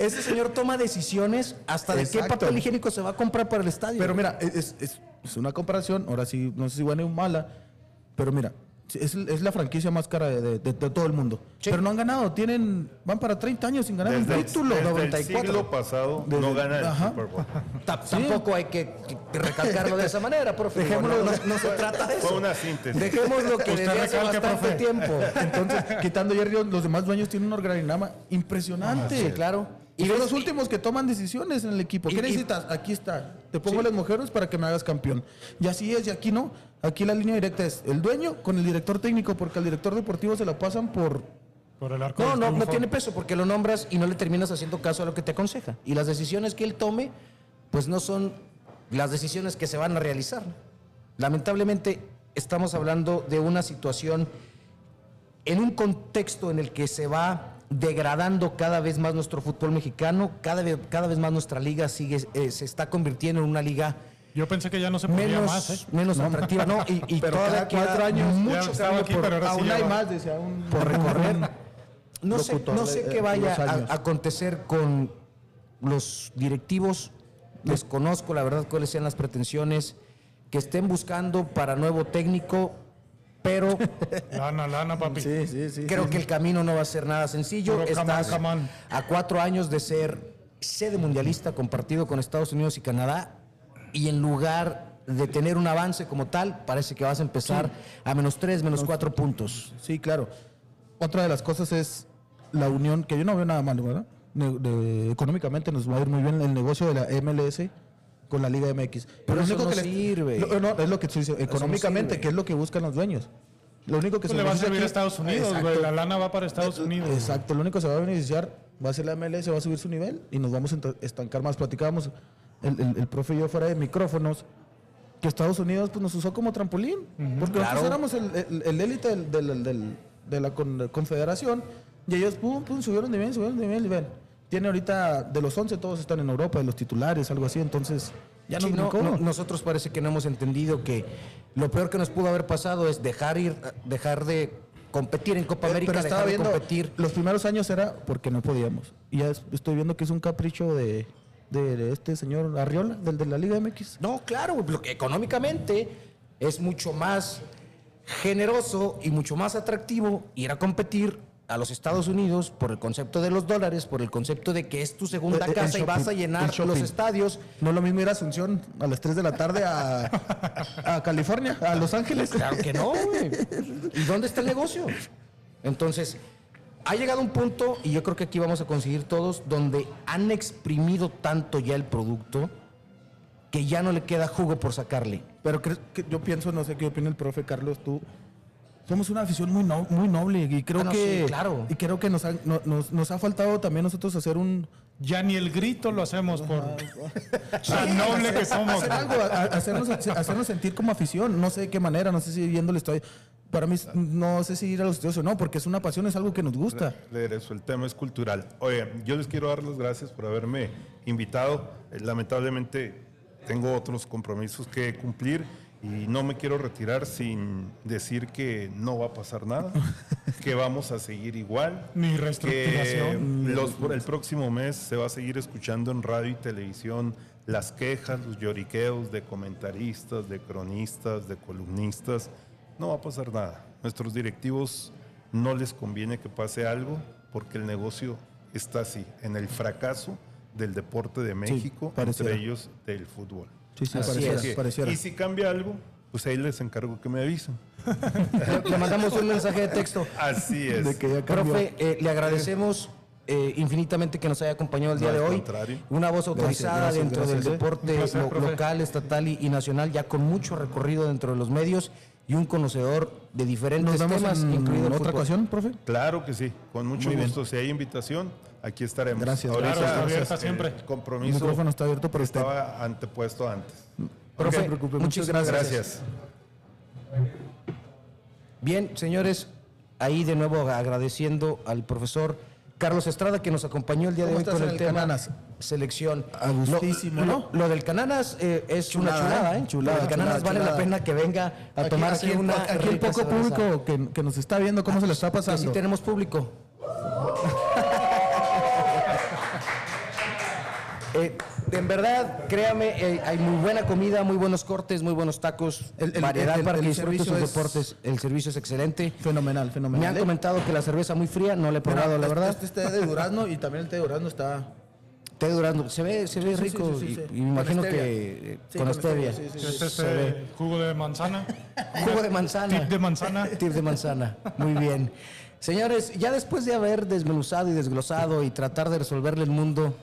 Ese señor toma decisiones hasta de qué papel higiénico se va a comprar para el estadio. Pero mira, es, es- es una comparación, ahora sí, no sé si buena o mala, pero mira, es, es la franquicia más cara de, de- de- de todo el mundo. Sí. Pero no han ganado, tienen, van para 30 años sin ganar Desde, un el- título. desde el 94. siglo pasado no Desde- gana el ajá. Super Bowl. Ta- Tampoco hay que, recalcarlo de esa manera, profe. Dejémoslo- no, no- no se trata de eso. Fue una síntesis. Dejemos lo que desde hace bastante profe. tiempo. Entonces, quitando Jerry, los demás dueños tienen un organigrama impresionante. Sí, claro. Y son los últimos que toman decisiones en el equipo. ¿Qué y- necesitas? Aquí está. Te pongo las mujeres para que me hagas campeón. Y así es, y aquí no. Aquí la línea directa es el dueño con el director técnico, porque al director deportivo se la pasan por Por el arco No, no, no tiene peso porque lo nombras y no le terminas haciendo caso a lo que te aconseja. Y las decisiones que él tome, pues no son las decisiones que se van a realizar. Lamentablemente, estamos hablando de una situación en un contexto en el que se va degradando cada vez más nuestro fútbol mexicano, cada vez, cada vez más nuestra liga sigue, eh, se está convirtiendo en una liga Yo pensé que ya no se podía menos, más, ¿eh? menos atractiva, ¿no? Y, y Pero todavía cada cuatro años, mucho aquí, por- pero ahora aún hay va. más, decía un por recorrer. No sé, no sé qué de vaya a, a acontecer con los directivos. Desconozco la verdad cuáles sean las pretensiones que estén buscando para nuevo técnico, pero Lana, lana, papi. Sí, sí, sí. creo sí. que el camino no va a ser nada sencillo. Camán, Estás a cuatro años de ser sede mundialista compartido con Estados Unidos y Canadá y en lugar de tener un avance como tal, parece que vas a empezar a menos tres, menos cuatro puntos. Sí, claro. Otra de las cosas es la unión, que yo no veo nada malo, ¿verdad? Ne- de- económicamente nos va a ir muy bien el negocio de la MLS con la Liga MX. Pero lo eso único no que les- sirve. lo- no, es lo que estoy diciendo, no económicamente, sirve. que es lo que buscan los dueños. Lo único que Pues le va a servir a aquí- Estados Unidos, güey. La lana va para Estados Unidos. Exacto, lo único que se va a beneficiar va a ser la MLS, va a subir su nivel y nos vamos a estancar más. Platicábamos el, el- el profe y yo fuera de micrófonos que Estados Unidos pues, nos usó como trampolín, porque Claro. nosotros éramos el- el el élite del- del- del- de la con- confederación y ellos pum, pum, subieron de nivel, subieron de nivel y ven. tiene ahorita, de los 11 todos están en Europa, de los titulares, algo así, entonces ya Sí, no, no, no, nosotros parece que no hemos entendido que lo peor que nos pudo haber pasado es dejar ir, dejar de competir en Copa Eh, América, pero estaba dejar de viendo, competir. los primeros años era porque no podíamos. Y ya es- estoy viendo que es un capricho de, de este señor Arriola, del de la Liga MX. No, claro, lo que económicamente es mucho más generoso y mucho más atractivo ir a competir a los Estados Unidos por el concepto de los dólares, por el concepto de que es tu segunda Eh, eh, casa el y vas a llenar los estadios. No es lo mismo ir a Asunción a las 3 de la tarde a, a California, a Los Ángeles. Claro que no, güey. ¿Y dónde está el negocio? Entonces, ha llegado un punto, y yo creo que aquí vamos a conseguir todos, donde han exprimido tanto ya el producto que ya no le queda jugo por sacarle. Pero que yo pienso, no sé qué opina el profe Carlos, tú. Somos una afición muy, no- muy noble y creo Ah, no, que sí, claro. y creo que nos ha, no- nos, nos ha faltado también nosotros hacer un Ya ni el grito lo hacemos por tan noble que somos. hacer algo, a- a- hacernos, hacernos sentir como afición, no sé de qué manera, no sé si viéndole estoy para mí no sé si ir a los estudios o no, porque es una pasión, es algo que nos gusta. Eso, el tema es cultural. Oye, yo les quiero dar las gracias por haberme invitado. Eh, Lamentablemente tengo otros compromisos que cumplir y no me quiero retirar sin decir que no va a pasar nada, que vamos a seguir igual. Ni reestructuración. los- el próximo mes se va a seguir escuchando en radio y televisión las quejas, los lloriqueos de comentaristas, de cronistas, de columnistas. No va a pasar nada. Nuestros directivos no les conviene que pase algo porque el negocio está así, en el fracaso del deporte de México, entre ellos del fútbol. Sí, sí, Así pareciera, es. Que- pareciera. Y si cambia algo, pues ahí les encargo que me avisen. Le, mandamos un mensaje de texto. Así es. De que ya cambió. Profe, eh, le agradecemos eh, infinitamente que nos haya acompañado el día No, de al hoy. contrario. Una voz autorizada gracias, dentro gracias, del eh. deporte placer, lo- local, estatal y, y nacional, ya con mucho recorrido dentro de los medios y un conocedor de diferentes Nos temas, en incluido el otra fútbol. ocasión, profe. Claro que sí, con mucho Muy bien. gusto. Si hay invitación, aquí estaremos. Gracias, Ahorita, Claro, está abierta el siempre. El compromiso micrófono está abierto usted. estaba antepuesto antes. Profe, No preocupe, muchas. Gracias. Bien, señores, ahí de nuevo agradeciendo al profesor Carlos Estrada que nos acompañó el día de ¿Cómo hoy con el el tema Cananas? selección. A gustísimo, Lo- ¿no? Lo, lo del Cananas eh, es Chulada, una chulada, ¿eh? ¿eh? Chulada, Lo del Cananas chulada, vale la pena que venga a Aquí- tomarse aquí, una aquí el poco cerveza. público que, que nos está viendo, ¿cómo se lo está Que sí pasando? tenemos público. Eh, en verdad, créame, eh, hay muy buena comida, muy buenos cortes, muy buenos tacos, El- el- variedad el- para el que disfruten sus deportes. El servicio es excelente. Fenomenal, Me fenomenal. han ¿eh? comentado que la cerveza muy fría, no la he Mira, probado, la este- verdad. Este té de durazno y también el té de durazno está... Té de durazno, se ve, se ve Sí, rico sí, sí, y- sí. y, me imagino que eh, con con stevia. stevia, sí, sí, Este es eh, jugo de manzana. Jugo de manzana. Tip de manzana. Tip de manzana. Muy bien. Señores, ya después de haber desmenuzado y desglosado y tratar de resolverle el mundo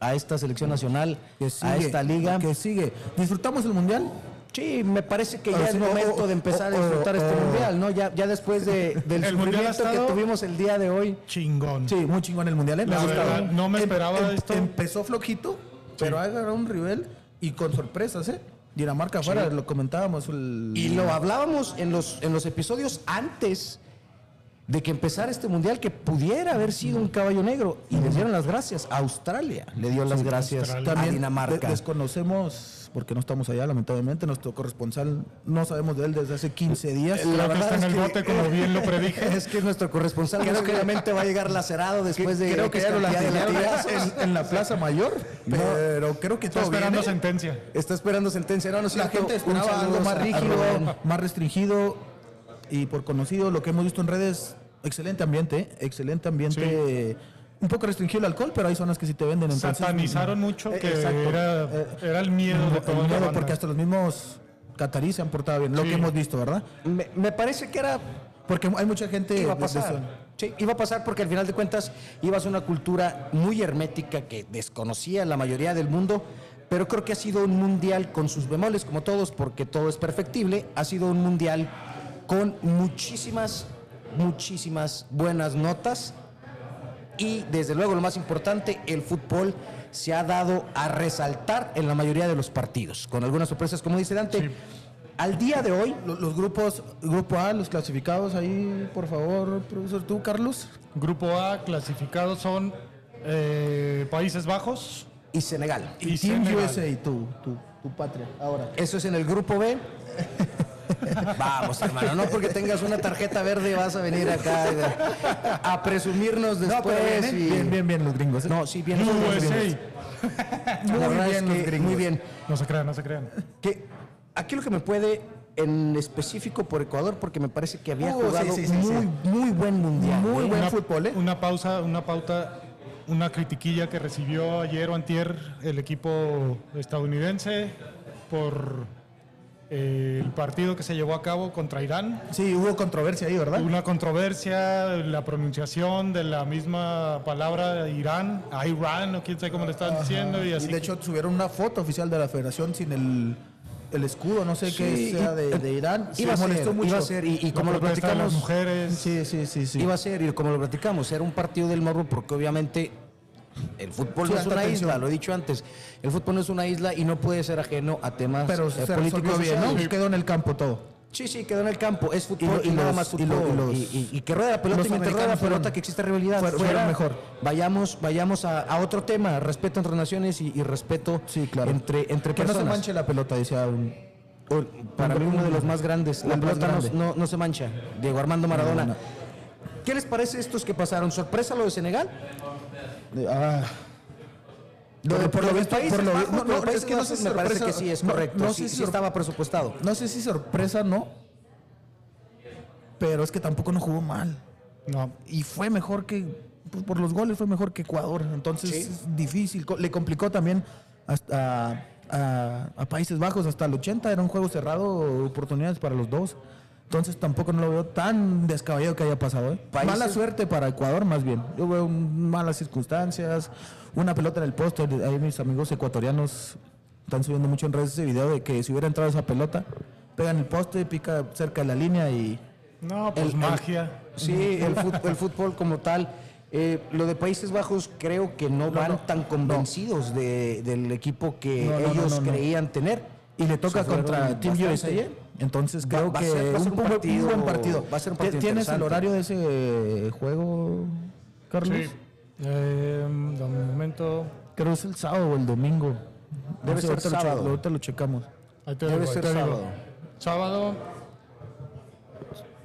a esta selección nacional, Que a sigue, esta liga, Que sigue. ¿Disfrutamos el mundial? sí, me parece que ya es sí, o- momento de empezar a o- disfrutar este o- mundial, ¿no? Ya, ya después de, del El mundial que tuvimos el día de hoy. Chingón. Sí, muy chingón el mundial, ¿eh? Me verdad, no me Em- esperaba em- esto. Empezó flojito, pero ha agarrado un rival y con sorpresas, ¿eh? Dinamarca afuera, lo comentábamos. el- Y lo hablábamos en los, en los episodios antes de que empezara este mundial, que pudiera haber sido un caballo negro. Y les dieron las gracias. Australia le dio las gracias Australia. a También Dinamarca. de- desconocemos, porque no estamos allá, lamentablemente, nuestro corresponsal, no sabemos de él desde hace 15 días. La Creo que está en el que- bote, como bien lo predije. Es que es nuestro corresponsal. Creo que- va a llegar lacerado después de creo que ya lo en, en la Plaza Mayor, pero creo que Está todo esperando sentencia. Está esperando sentencia. No, no La gente esperaba algo más rígido, más restringido y por conocido lo que hemos visto en redes, excelente ambiente, excelente ambiente. Un poco restringido el alcohol, pero hay zonas que sí te venden. Entonces, Satanizaron mucho Eh, que exacto. era, Eh, era el miedo de el todo el miedo, porque hasta los mismos catarí se han portado bien, lo Sí. que hemos visto, ¿verdad? Me, me parece que era Porque hay mucha gente iba a de pasar. Sí, iba a pasar porque al final de cuentas ibas a una cultura muy hermética que desconocía la mayoría del mundo, pero creo que ha sido un mundial con sus bemoles, como todos, porque todo es perfectible. Ha sido un mundial con muchísimas, muchísimas buenas notas y desde luego lo más importante, el fútbol se ha dado a resaltar en la mayoría de los partidos, con algunas sorpresas, como dice Dante. Sí. Al día de hoy, Lo- Los, grupos, grupo A, los clasificados ahí, por favor, profesor, tú, Carlos. Grupo A clasificados son eh, Países Bajos y Senegal. y, Y Team Senegal. USA, tu, tu, tu patria. Ahora. Eso es en el grupo B. Vamos, hermano, no porque tengas una tarjeta verde vas a venir acá a presumirnos No, después. pero bien, ¿eh? y- bien, bien, bien los gringos. ¿eh? No, sí, bien. los USA. gringos. Muy La verdad bien es los que gringos. muy bien. No se crean, no se crean. Que aquí lo que me puede en específico por Ecuador porque me parece que había sí, jugado sí, sí, muy sí. muy buen mundial. Muy ¿eh? buen una, fútbol, ¿eh? Una pausa, una pauta, una critiquilla que recibió ayer o antier el equipo estadounidense por el partido que se llevó a cabo contra Irán. Sí, hubo controversia ahí, ¿verdad? Una controversia, la pronunciación de la misma palabra Irán, a Irán, o quién sabe cómo le están diciendo. Y Y así de hecho subieron una foto oficial de la federación sin el, el escudo, no sé qué Sí, sea y- de, de Irán. Iba a Se ser, molestó mucho. iba a ser y, y como lo de las platicamos mujeres. Sí, sí, sí, sí. Iba a ser, y como lo platicamos, era un partido del morro porque obviamente el fútbol Sí, no es una isla, lo he dicho antes. El fútbol no es una isla y no puede ser ajeno a temas Pero eh, se políticos bien, ¿no? Quedó en el campo todo. Sí, sí, quedó en el campo. Es fútbol Y lo- y, y nada más fútbol. y que rueda la pelota y mientras rueda la pelota fueron- que existe rivalidad. fuera, mejor. Vayamos, vayamos a, a otro tema. Respeto entre naciones y, respeto Sí, claro. entre, entre Que no se personas. manche la pelota, decía un... Para mí uno de los más grandes. La pelota no, grande. no- no se mancha. Diego Armando Maradona. Maradona. ¿Qué les parece estos que pasaron? ¿Sorpresa lo de Senegal? Ah. Lo de- por lo visto, por lo no, es que no sé si me parece que sí es correcto. No, sé si estaba presupuestado. No sé si sorpresa no, pero es que tampoco no jugó mal. No, Y fue mejor que, pues, por los goles fue mejor que Ecuador. Entonces Sí. es difícil. Le complicó también hasta a, a- a Países Bajos hasta el 80. Era un juego cerrado, oportunidades para los dos. Entonces tampoco no lo veo tan descabellado que haya pasado. ¿eh? Países- Mala suerte para Ecuador más bien. Yo veo un- malas circunstancias, una pelota en el poste. Ahí mis amigos ecuatorianos están subiendo mucho en redes ese video de que si hubiera entrado esa pelota, pega en el poste, pica cerca de la línea y... no, pues El- el- magia. Sí, el fútbol, el fútbol como tal. Eh, lo de Países Bajos creo que no, van tan convencidos de- del equipo que No, no, no, ellos no, no. creían tener. Y le toca Sufrieron contra Team. USA. ¿Eh? Entonces creo va que ser- va a ser un, un partido- buen partido. va a ser un partido ¿Tienes el horario de ese juego, Carlos? Sí. Eh, dame un momento. Creo que es el sábado o el domingo. Debe ser ahorita lo sábado. ahorita lo checamos. Ahí te Debe digo, ahí ser digo. sábado. Sábado,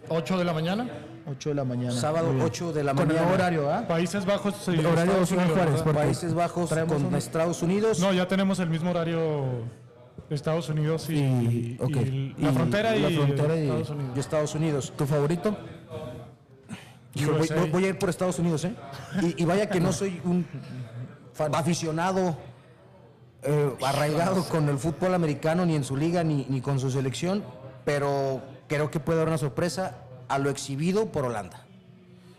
8 de la mañana. 8 de la mañana. Sábado, Muy bien. 8 de la Con el mañana. horario, ¿ah? Países Bajos y horario Estados Unidos, Países Bajos con un- Estados Unidos. No, ya tenemos el mismo horario de Estados Unidos y, Y- la Y frontera y, la frontera y- Estados Unidos. y Estados Unidos. ¿Tu favorito? Voy, a ir por Estados Unidos, ¿eh? Y, y vaya que no soy un fan- aficionado eh, arraigado con el fútbol americano, ni en su liga, ni, ni con su selección, pero creo que puede haber una sorpresa a lo exhibido por Holanda.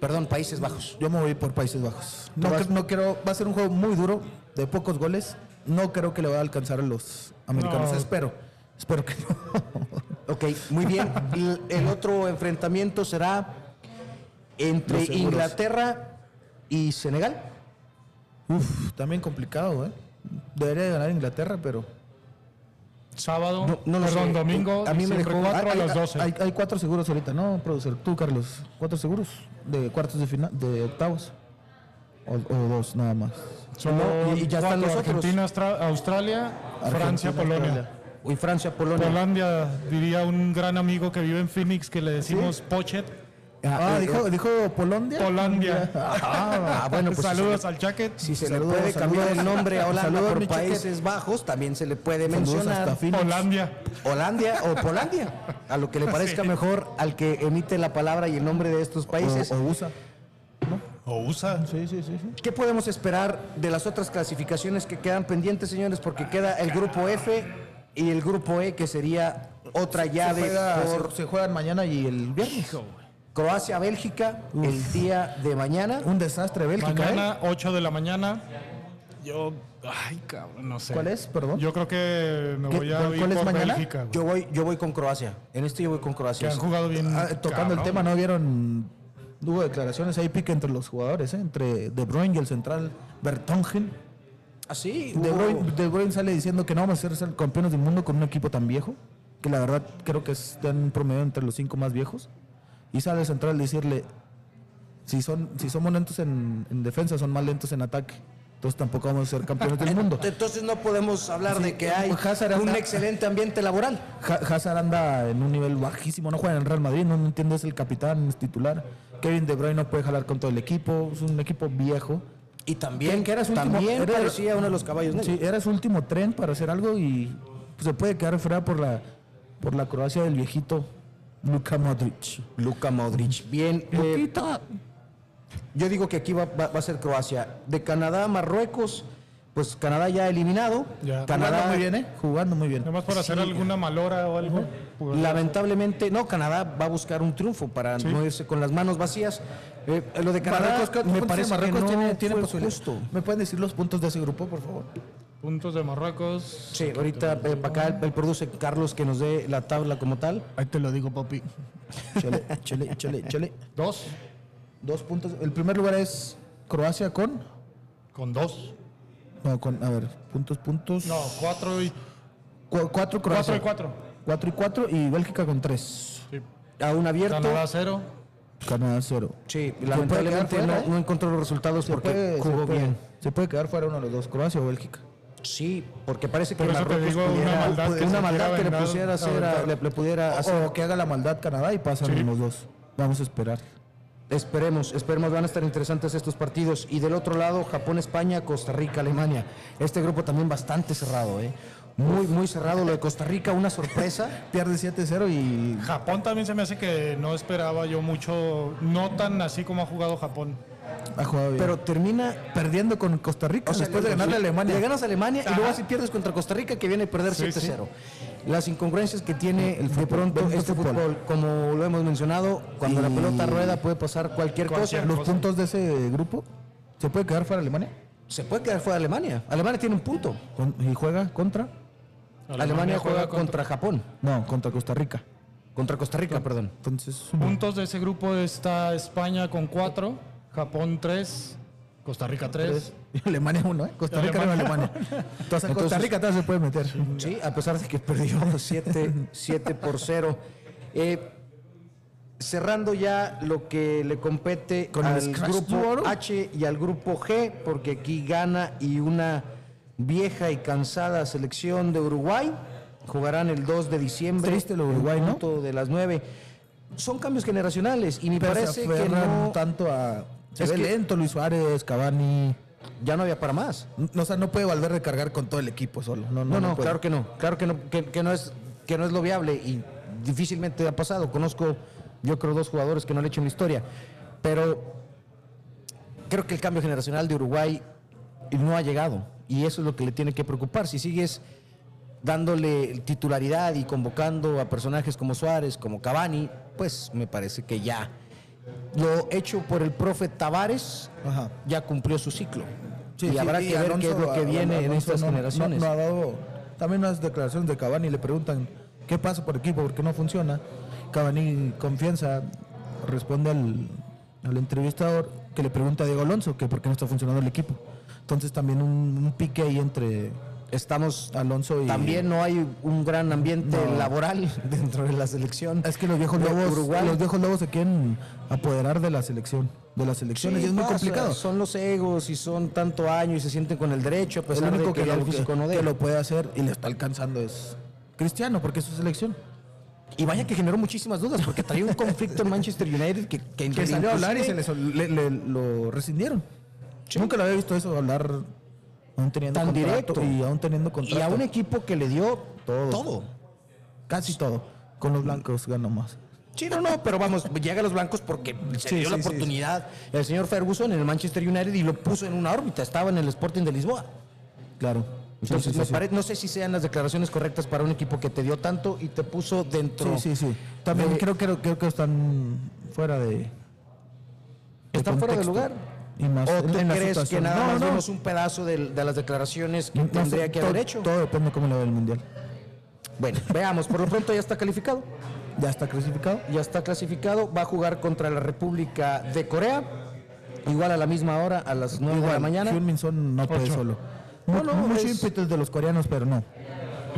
Perdón, Países Bajos. Yo me voy por Países Bajos. No, no quiero, va a ser un juego muy duro, de pocos goles. No creo que le va a alcanzar a los americanos. No. Espero. Espero que no. Ok, muy bien. El, el otro enfrentamiento será entre. Inglaterra y Senegal. Uf, también complicado, ¿eh? Debería de ganar Inglaterra, pero. Sábado, No- no lo perdón, sé. domingo, A mí me dejó- 4 a las 12. Hay, hay cuatro seguros ahorita, ¿no, producer? Tú, Carlos. ¿Cuatro seguros? De cuartos de final, de octavos. O, o dos, nada más. Son No, y- y ya están los otros. Argentina, Austra- Australia, Francia, Argentina, Polonia. Australia. Y Francia, Polonia. Polandia, diría un gran amigo que vive en Phoenix que le decimos Pochet. Ah, eh, dijo, dijo Polandia. Polandia. Ah, bueno, pues Saludos si al se, si se Saludos, le puede cambiar saludos. el nombre a Holanda Saludos, por Chaquet. Países Bajos, también se le puede mencionar. Polandia. Holandia o Polandia, a lo que le parezca mejor al que emite la palabra y el nombre de estos países. O, o USA. O USA. Sí, sí, sí. sí. ¿Qué podemos esperar de las otras clasificaciones que quedan pendientes, señores? Porque queda el grupo F y el grupo E, que sería otra Se, llave juega- por se- se juegan mañana y el viernes. Croacia-Bélgica el día de mañana. Un desastre Bélgica, ¿eh? Mañana, 8 de la mañana. Yo, ay, cabrón, no sé. ¿Cuál es? Perdón. Yo creo que me ¿Qué- voy a cuál- ir cuál es por mañana? Bélgica. Yo voy, yo voy con Croacia. En este yo voy con que Croacia. han jugado bien. Ah, tocando el tema, ¿no vieron? Hubo declaraciones ahí pique entre los jugadores, ¿eh? entre De Bruyne y el central Bertongen. ¿Ah, sí? De Bruyne, De Bruyne sale diciendo que no vamos a ser- campeones del mundo con un equipo tan viejo, que la verdad creo que están en promedio entre los cinco más viejos. Y sale el central a decirle, Si, son, si somos lentos en, en defensa, son más lentos en ataque. Entonces tampoco vamos a ser campeones del mundo. Entonces no podemos hablar Sí, de que hay un excelente ambiente laboral. Ha- Hazard anda en un nivel bajísimo, no juega en el Real Madrid, no, no entiendo, es el capitán, es titular. Kevin De Bruyne no puede jalar con todo el equipo, es un equipo viejo. Y también, Que- era su último- también era- parecía uno de los caballos negros. Sí, era su último tren para hacer algo y pues, se puede quedar fuera por la, por la Croacia del viejito Luka Modric. Luka Modric. Bien, eh, yo digo que aquí va, va- va a ser Croacia. De Canadá a Marruecos, pues Canadá ya eliminado. Ya. Canadá Jugando muy bien, ¿eh? Jugando muy bien. Nada más por hacer alguna malora o algo. pues, Lamentablemente, no, Canadá va a buscar un triunfo para no irse con las manos vacías. Eh, lo de Canadá Marruecos, ¿qué- me parece Marruecos que no tiene, tiene fue justo. ¿Me pueden decir los puntos de ese grupo, por favor? Puntos de Marruecos. Sí, ahorita eh, para acá él produce Carlos que nos dé la tabla como tal. Ahí te lo digo, papi. Chale, chale, chale, chale. Dos. Dos puntos. El primer lugar es Croacia con. Con dos. No, con. A ver, puntos, puntos. No, cuatro y. Cu- cuatro Croacia. Cuatro y cuatro. Cuatro y cuatro y Bélgica con tres. Sí. A un abierto. Canadá cero. Canadá cero. Sí, lamentablemente fuera, no, no encontró los resultados porque puede- jugó se puede- bien. Se puede quedar fuera uno de los dos, Croacia o Bélgica. Sí, porque parece que Por Marruecos digo, una maldad que una se maldad quiera que le pusiera hacer, a- le, le pudiera hacer. O que haga la maldad Canadá y pasan Sí. los dos. Vamos a esperar. Esperemos, esperemos, van a estar interesantes estos partidos. Y del otro lado, Japón, España, Costa Rica, Alemania. Este grupo también bastante cerrado, ¿eh? Muy, muy cerrado. Lo de Costa Rica, una sorpresa. Pierde 7-0 y. Japón también se me hace que no esperaba yo mucho. No tan así como ha jugado Japón. Ha jugado bien. Pero termina. perdiendo con Costa Rica o sea, después de ganarle a Alemania. Le ganas a Alemania y luego así pierdes contra Costa Rica que viene a perder Sí, 7-0. Las incongruencias que tiene de pronto este fútbol. fútbol, como lo hemos mencionado, cuando la pelota rueda puede pasar cualquier, Cualquier cosa. Los cosa. puntos de ese grupo. ¿Se puede quedar fuera Alemania? Se puede quedar fuera de Alemania. Alemania tiene un punto. ¿Y juega contra? Alemania, juega, contra... Japón. No, contra Costa Rica. Contra Costa Rica, perdón. Entonces. Puntos de ese grupo está España con cuatro, Japón tres, Costa Rica tres. Y Alemania uno, ¿eh? Costa Rica no Alemania. Alemania. Entonces, Costa Entonces- Rica también se puede meter. Sí, a pesar de que perdió 7 por 0. Eh, cerrando ya lo que le compete Con al grupo. H y al grupo G, porque aquí gana y una vieja y cansada selección de Uruguay. Jugarán el 2 de diciembre. Triste lo Uruguay, ¿no? de las 9. Son cambios generacionales y me Pero parece que no, tanto a. Se Es ve que- lento Luis Suárez, Cavani. ya no había para más. No, o sea, no puede volver a cargar con todo el equipo solo. No, No, no, claro que no. Claro que no, que, que no es, que no es lo viable y difícilmente ha pasado. Conozco, yo creo, dos jugadores que no le he hecho en la historia. Pero creo que el cambio generacional de Uruguay no ha llegado. Y eso es lo que le tiene que preocupar. Si sigues dándole titularidad y convocando a personajes como Suárez, como Cavani, pues me parece que ya lo hecho por el profe Tavares Ajá. ya cumplió su ciclo. Sí, y sí, habrá y que ver qué es lo que Alonso- viene en estas no- generaciones. No, ha dado también unas declaraciones de Cavani le preguntan qué pasa por equipo, por qué no funciona. Cavani confianza responde al, al entrevistador que le pregunta a Diego Alonso que por qué no está funcionando el equipo. Entonces también un, un pique ahí entre Estamos Alonso y También no hay un gran ambiente No. laboral dentro de la selección. es que los viejos lobos Uruguay. los viejos lobos se quieren apoderar de la selección, de las selecciones Sí, y es muy complicado. Son los egos y son tanto año y se sienten con el derecho a el único que, lo, el físico no que dé. lo puede hacer y le está alcanzando es Cristiano porque es su selección. Y vaya que generó muchísimas dudas porque traía un conflicto en Manchester United que, que, que salió a hablar y se inclusive- le, sol- le- le- lo rescindieron. Nunca lo había visto eso hablar aún teniendo Tan directo. y aún teniendo contrato. Y a un equipo que le dio Todo. todo. casi todo. Con los blancos ganó más. Sí, no, no, pero vamos, llega a los blancos porque se Sí, dio la sí, oportunidad el señor Ferguson en el Manchester United y lo puso en una órbita. Estaba en el Sporting de Lisboa. Claro. Entonces, me pare- no sé si sean las declaraciones correctas para un equipo que te dio tanto y te puso dentro. Sí, sí, sí. También de- creo, que creo que están fuera de. de ¿Están fuera de lugar? Y más ¿O tú crees que nada No, más no. un pedazo de, de las declaraciones que No tendría que haber hecho? Todo depende de cómo le va el mundial. Bueno, veamos, por lo pronto ya está calificado. Ya está clasificado. Ya está clasificado, va a jugar contra la República de Corea, igual a la misma hora, a las 9 de la mañana. Son no puede solo. No, no, mucho es- ímpetu de los coreanos, pero no.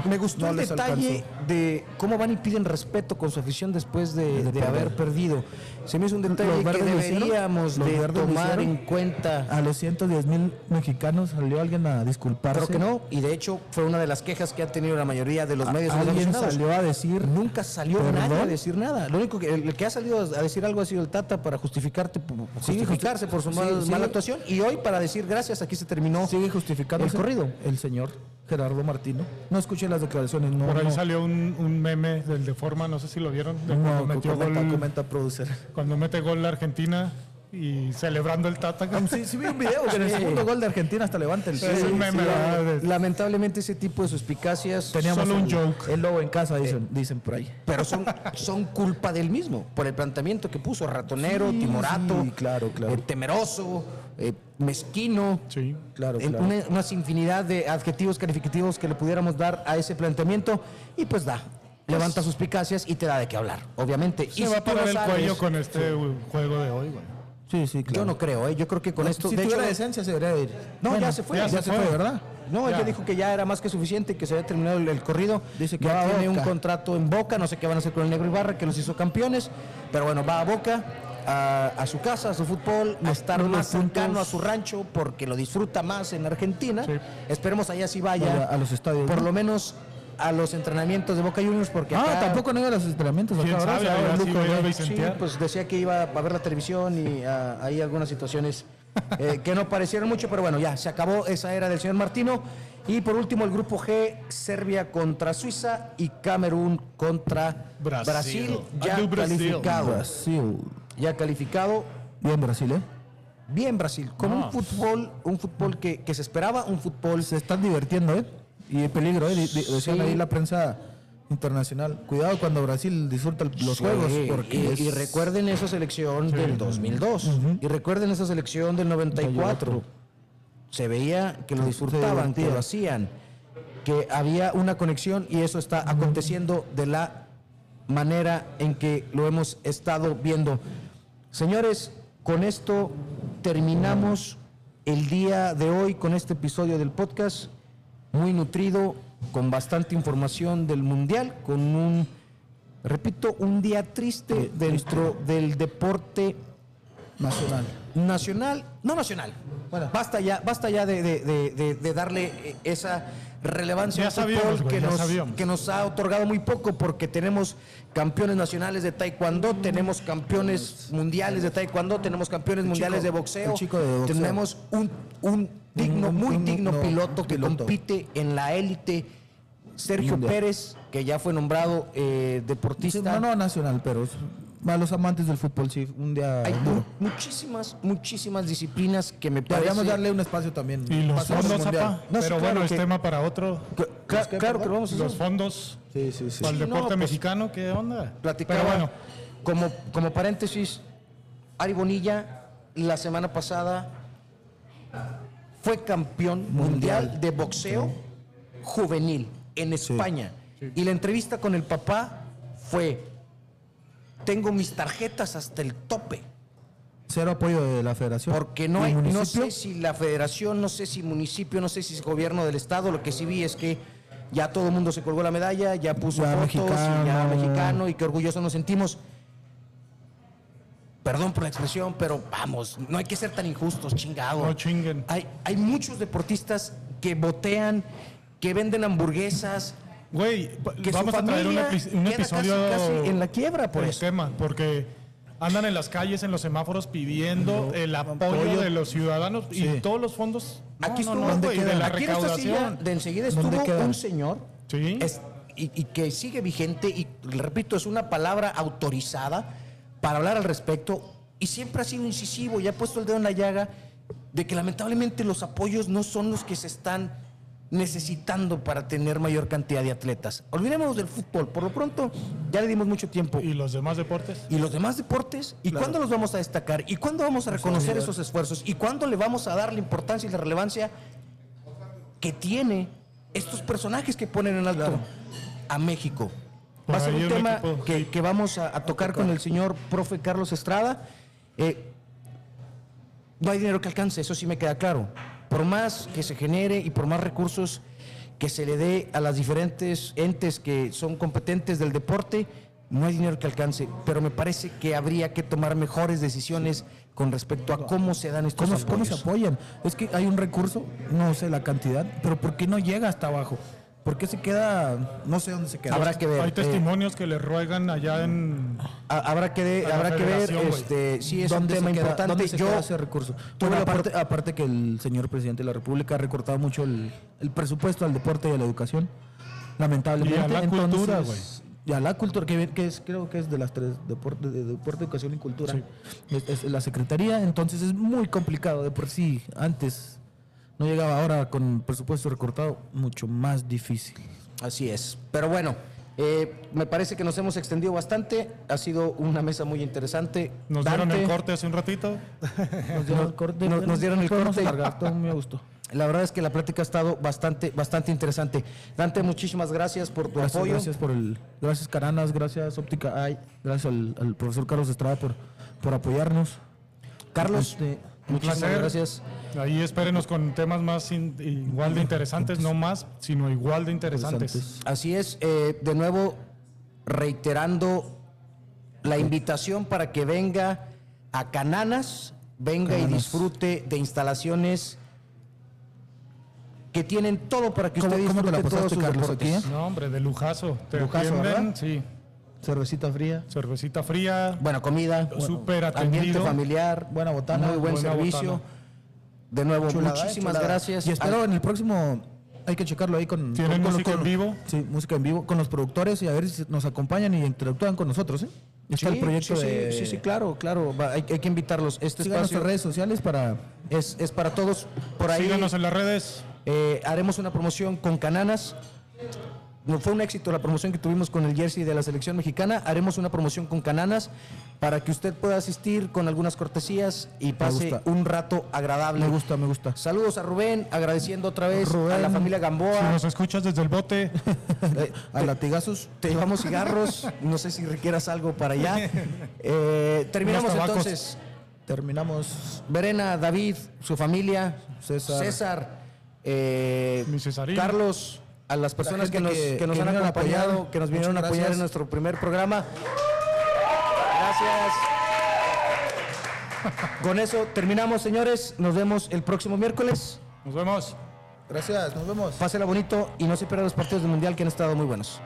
Me gustó no el detalle alcanzó. de cómo van y piden respeto con su afición después de, de haber perdido. Se me hizo un detalle ¿Los que deberíamos ¿Los de verdes lo tomar en cuenta. A los 110 mil mexicanos salió alguien a disculparse. Creo que no, y de hecho fue una de las quejas que ha tenido la mayoría de los medios Alguien salió a decir. Nunca salió ¿Perdón? nadie a decir nada. Lo único que el que ha salido a decir algo ha sido el Tata para justificarte, justificarse justi- por su sí, mal- sigue- mala actuación y hoy para decir gracias aquí se terminó. Sigue justificando el corrido. El señor Gerardo Martino. No escuché las declaraciones. No, Por ahí no. salió un, un meme del de forma, no sé si lo vieron, de cuando, No, metió comenta, gol, comenta producer. cuando mete gol la Argentina y celebrando el Tata. Sí, sí vi un video que en el Sí. segundo gol de Argentina hasta levanta el Es pie. un meme, Sí, Lamentablemente ese tipo de suspicacias Teníamos Solo un el- joke. El lobo en casa, dicen, dicen por ahí. pero son, son culpa del mismo, por el planteamiento que puso, ratonero, timorato, sí, claro, claro. eh, temeroso, eh, mezquino, Sí. Claro, una, unas infinidad de adjetivos calificativos que le pudiéramos dar a ese planteamiento y pues da, levanta suspicacias y te da de qué hablar, obviamente. Se y va si a parar no el sabes- cuello con este juego de hoy, güey. Sí, sí, claro. Yo no creo, ¿eh? yo creo que con esto, si de tuviera hecho, decencia se debería ir. no, Bueno, ya se fue, ya Ya, se se fue. fue, ¿verdad? No, Ya. ella dijo que ya era más que suficiente, que se había terminado el, el corrido. Dice que ya tiene un contrato en Boca, no sé qué van a hacer con el Negro Ibarra, que los hizo campeones. Pero bueno, va a Boca, a, a su casa, a su fútbol, a estar más puntos. cercano a su rancho, porque lo disfruta más en Argentina. Sí. Esperemos allá sí vaya. A los estadios, Por ¿no? lo menos a los entrenamientos de Boca Juniors, porque Ah, acá- tampoco no iba a los entrenamientos ¿Quién acá, sabe? Ahora sí Luco. Sí, pues decía que iba a ver la televisión y ah, hay algunas situaciones eh, que no parecieron mucho, pero bueno, ya se acabó esa era del señor Martino. Y por último, el grupo G, Serbia contra Suiza y Camerún contra Brasil, Brasil. ya Brasil. calificado. Brasil. Ya calificado. Bien Brasil, ¿eh? Bien Brasil, con No. un fútbol, un fútbol que, que se esperaba, un fútbol Se están divirtiendo, ¿eh? Y en peligro, ¿eh? Di- Decían Sí. ahí la prensa internacional. Cuidado cuando Brasil disfruta los Sí, juegos. Porque y, es- y recuerden esa selección del 2002 y recuerden esa selección del 94. Se veía que lo disfrutaban, que lo hacían, que había una conexión y eso está aconteciendo de la manera en que lo hemos estado viendo. Señores, con esto terminamos el día de hoy con este episodio del podcast muy nutrido, con bastante información del Mundial, con un, repito, un día triste dentro del deporte nacional. Nacional, no nacional. Bueno. basta ya, basta ya de, de- de- de- darle eh, esa relevancia Ya al fútbol sabíamos, güey, que, ya nos, sabíamos. que nos ha otorgado muy poco porque tenemos campeones nacionales de taekwondo, tenemos campeones mundiales de taekwondo, tenemos campeones mundiales de boxeo, chico de boxeo. tenemos un, un digno, Un- muy digno no, piloto que piloto. compite en la élite, Sergio. Pérez, que ya fue nombrado eh, deportista. Sí, no, no nacional, pero es- a los amantes del fútbol, sí, un día Hay duro. muchísimas, muchísimas disciplinas que me parece... Deberíamos darle un espacio también. Y los Pasamos fondos, Mundial. apa. No, sí, Pero claro bueno, es tema para otro. Cla- ¿Los qué, claro que vamos a hacer. Los fondos Sí, sí, sí. para el Sí, no, deporte pues, mexicano, ¿qué onda? Platicaba, Pero bueno, como, como paréntesis, Ari Bonilla la semana pasada fue campeón mundial de boxeo juvenil en España. Y la entrevista con el papá fue, tengo mis tarjetas hasta el tope. Cero apoyo de la federación. Porque no ¿Y hay, no sé si la federación, no sé si municipio, no sé si es gobierno del estado, lo que sí vi es que ya todo el mundo se colgó la medalla, ya puso Ya fotos, y ya mexicano. mexicano, y qué orgullosos nos sentimos. Perdón por la expresión, pero vamos, no hay que ser tan injustos, chingado. No chinguen. Hay, hay muchos deportistas que botean, que venden hamburguesas, güey, que vamos a traer un, epi- episodio casi, casi en la quiebra por del eso. tema, porque andan en las calles, en los semáforos pidiendo el apoyo, apoyo. de los ciudadanos y todos los fondos. no, Aquí no, estuvo, no, güey, de la aquí recaudación. de enseguida ¿Dónde estuvo queda? un señor Sí. es- y, y que sigue vigente y repito, es una palabra autorizada para hablar al respecto y siempre ha sido incisivo y ha puesto el dedo en la llaga de que lamentablemente los apoyos no son los que se están necesitando para tener mayor cantidad de atletas. Olvidémonos del fútbol, por lo pronto ya le dimos mucho tiempo. ¿Y los demás deportes? ¿Y los demás deportes? ¿Y cuándo los vamos a destacar? ¿Y cuándo vamos a reconocer esos esfuerzos? ¿Y cuándo le vamos a dar la importancia y la relevancia que tiene estos personajes que ponen en alto a México? Por Va a ser un tema equipo, que, sí. que vamos a, a tocar con el señor profe Carlos Estrada. Eh, no hay dinero que alcance, eso sí me queda claro. Por más que se genere y por más recursos que se le dé a las diferentes entes que son competentes del deporte. No hay dinero que alcance, pero me parece que habría que tomar mejores decisiones con respecto a cómo se dan estos ¿Cómo, cómo se apoyan? Es que hay un recurso, no sé la cantidad, pero ¿por qué no llega hasta abajo? ¿Por qué se queda, no sé dónde se queda? Habrá que ver. Hay eh, testimonios que le ruegan allá en... ha- habrá que, de- habrá que ver, este, sí es un ¿Dónde tema se queda, importante. ¿Dónde se Yo queda ese recurso? tuve Bueno, la aparte, aparte que el señor presidente de la República ha recortado mucho el, el presupuesto al deporte y a la educación, lamentablemente. Y a la Entonces, cultura, güey. Y a la cultura, que, que es, creo que es de las tres, deporte, de deporte, educación y cultura. Es, es la secretaría, entonces es muy complicado. De por sí, antes no llegaba, ahora con presupuesto recortado, mucho más difícil. Así es. Pero bueno, eh, me parece que nos hemos extendido bastante. Ha sido una mesa muy interesante. Nos dieron el corte hace un ratito. Nos dieron el corte. nos- nos dieron el corte. todo muy a gusto. La verdad es que la plática ha estado bastante, bastante interesante. Dante, muchísimas gracias por tu Gracias, apoyo. gracias por el, gracias Caranas, gracias Óptica Ay, gracias al, al profesor Carlos Estrada por, por apoyarnos. Carlos, Este, muchísimas placer. gracias. Ahí espérenos con temas más in- igual de interesantes, no más, sino igual de interesantes. Así es, eh, de nuevo reiterando la invitación para que venga a Cananas, venga y disfrute de instalaciones que tienen todo para que ¿Cómo- usted cómo te la disfrute todos sus Carlos, deportes. aquí, eh? No, hombre, de lujazo. Te Lujazo, ¿verdad? sí. Cervecita fría, Cervecita fría, Buena comida, súper ambiente atendido. familiar, buena botana, muy buen buena servicio. botana. De nuevo, chulada, eh, muchísimas chulada. gracias. Y espero en el próximo, hay que checarlo ahí con... ¿Tienen con- con- música con- en vivo? Sí, música en vivo, con los productores y a ver si nos acompañan y interactúan con nosotros, ¿eh? Está Sí, el proyecto sí, sí, de... sí, sí, claro, claro. va, hay, hay que invitarlos. Este Sigan espacio nuestras redes sociales para... es, es para todos. Por ahí Síganos en las redes. eh, haremos una promoción con Cananas. No fue un éxito la promoción que tuvimos con el jersey de la selección mexicana. Haremos una promoción con Cananas para que usted pueda asistir con algunas cortesías y pase un rato agradable. Me gusta, me gusta. Saludos a Rubén, agradeciendo otra vez a la familia Si Gamboa. nos escuchas desde el bote, Eh, A latigazos. te llevamos cigarros, no sé si requieras algo para allá. Eh, terminamos entonces. Terminamos Verena, David, su familia, César. César, eh, Mi. Carlos, a las personas que nos, que- que nos que han vinieron a acompañado, apoyar. que nos vinieron a apoyar en nuestro primer programa. Gracias. Con eso terminamos, señores. Nos vemos el próximo miércoles. nos vemos. Gracias, nos vemos. Pásela bonito y no se pierdan los partidos del Mundial que han estado muy buenos.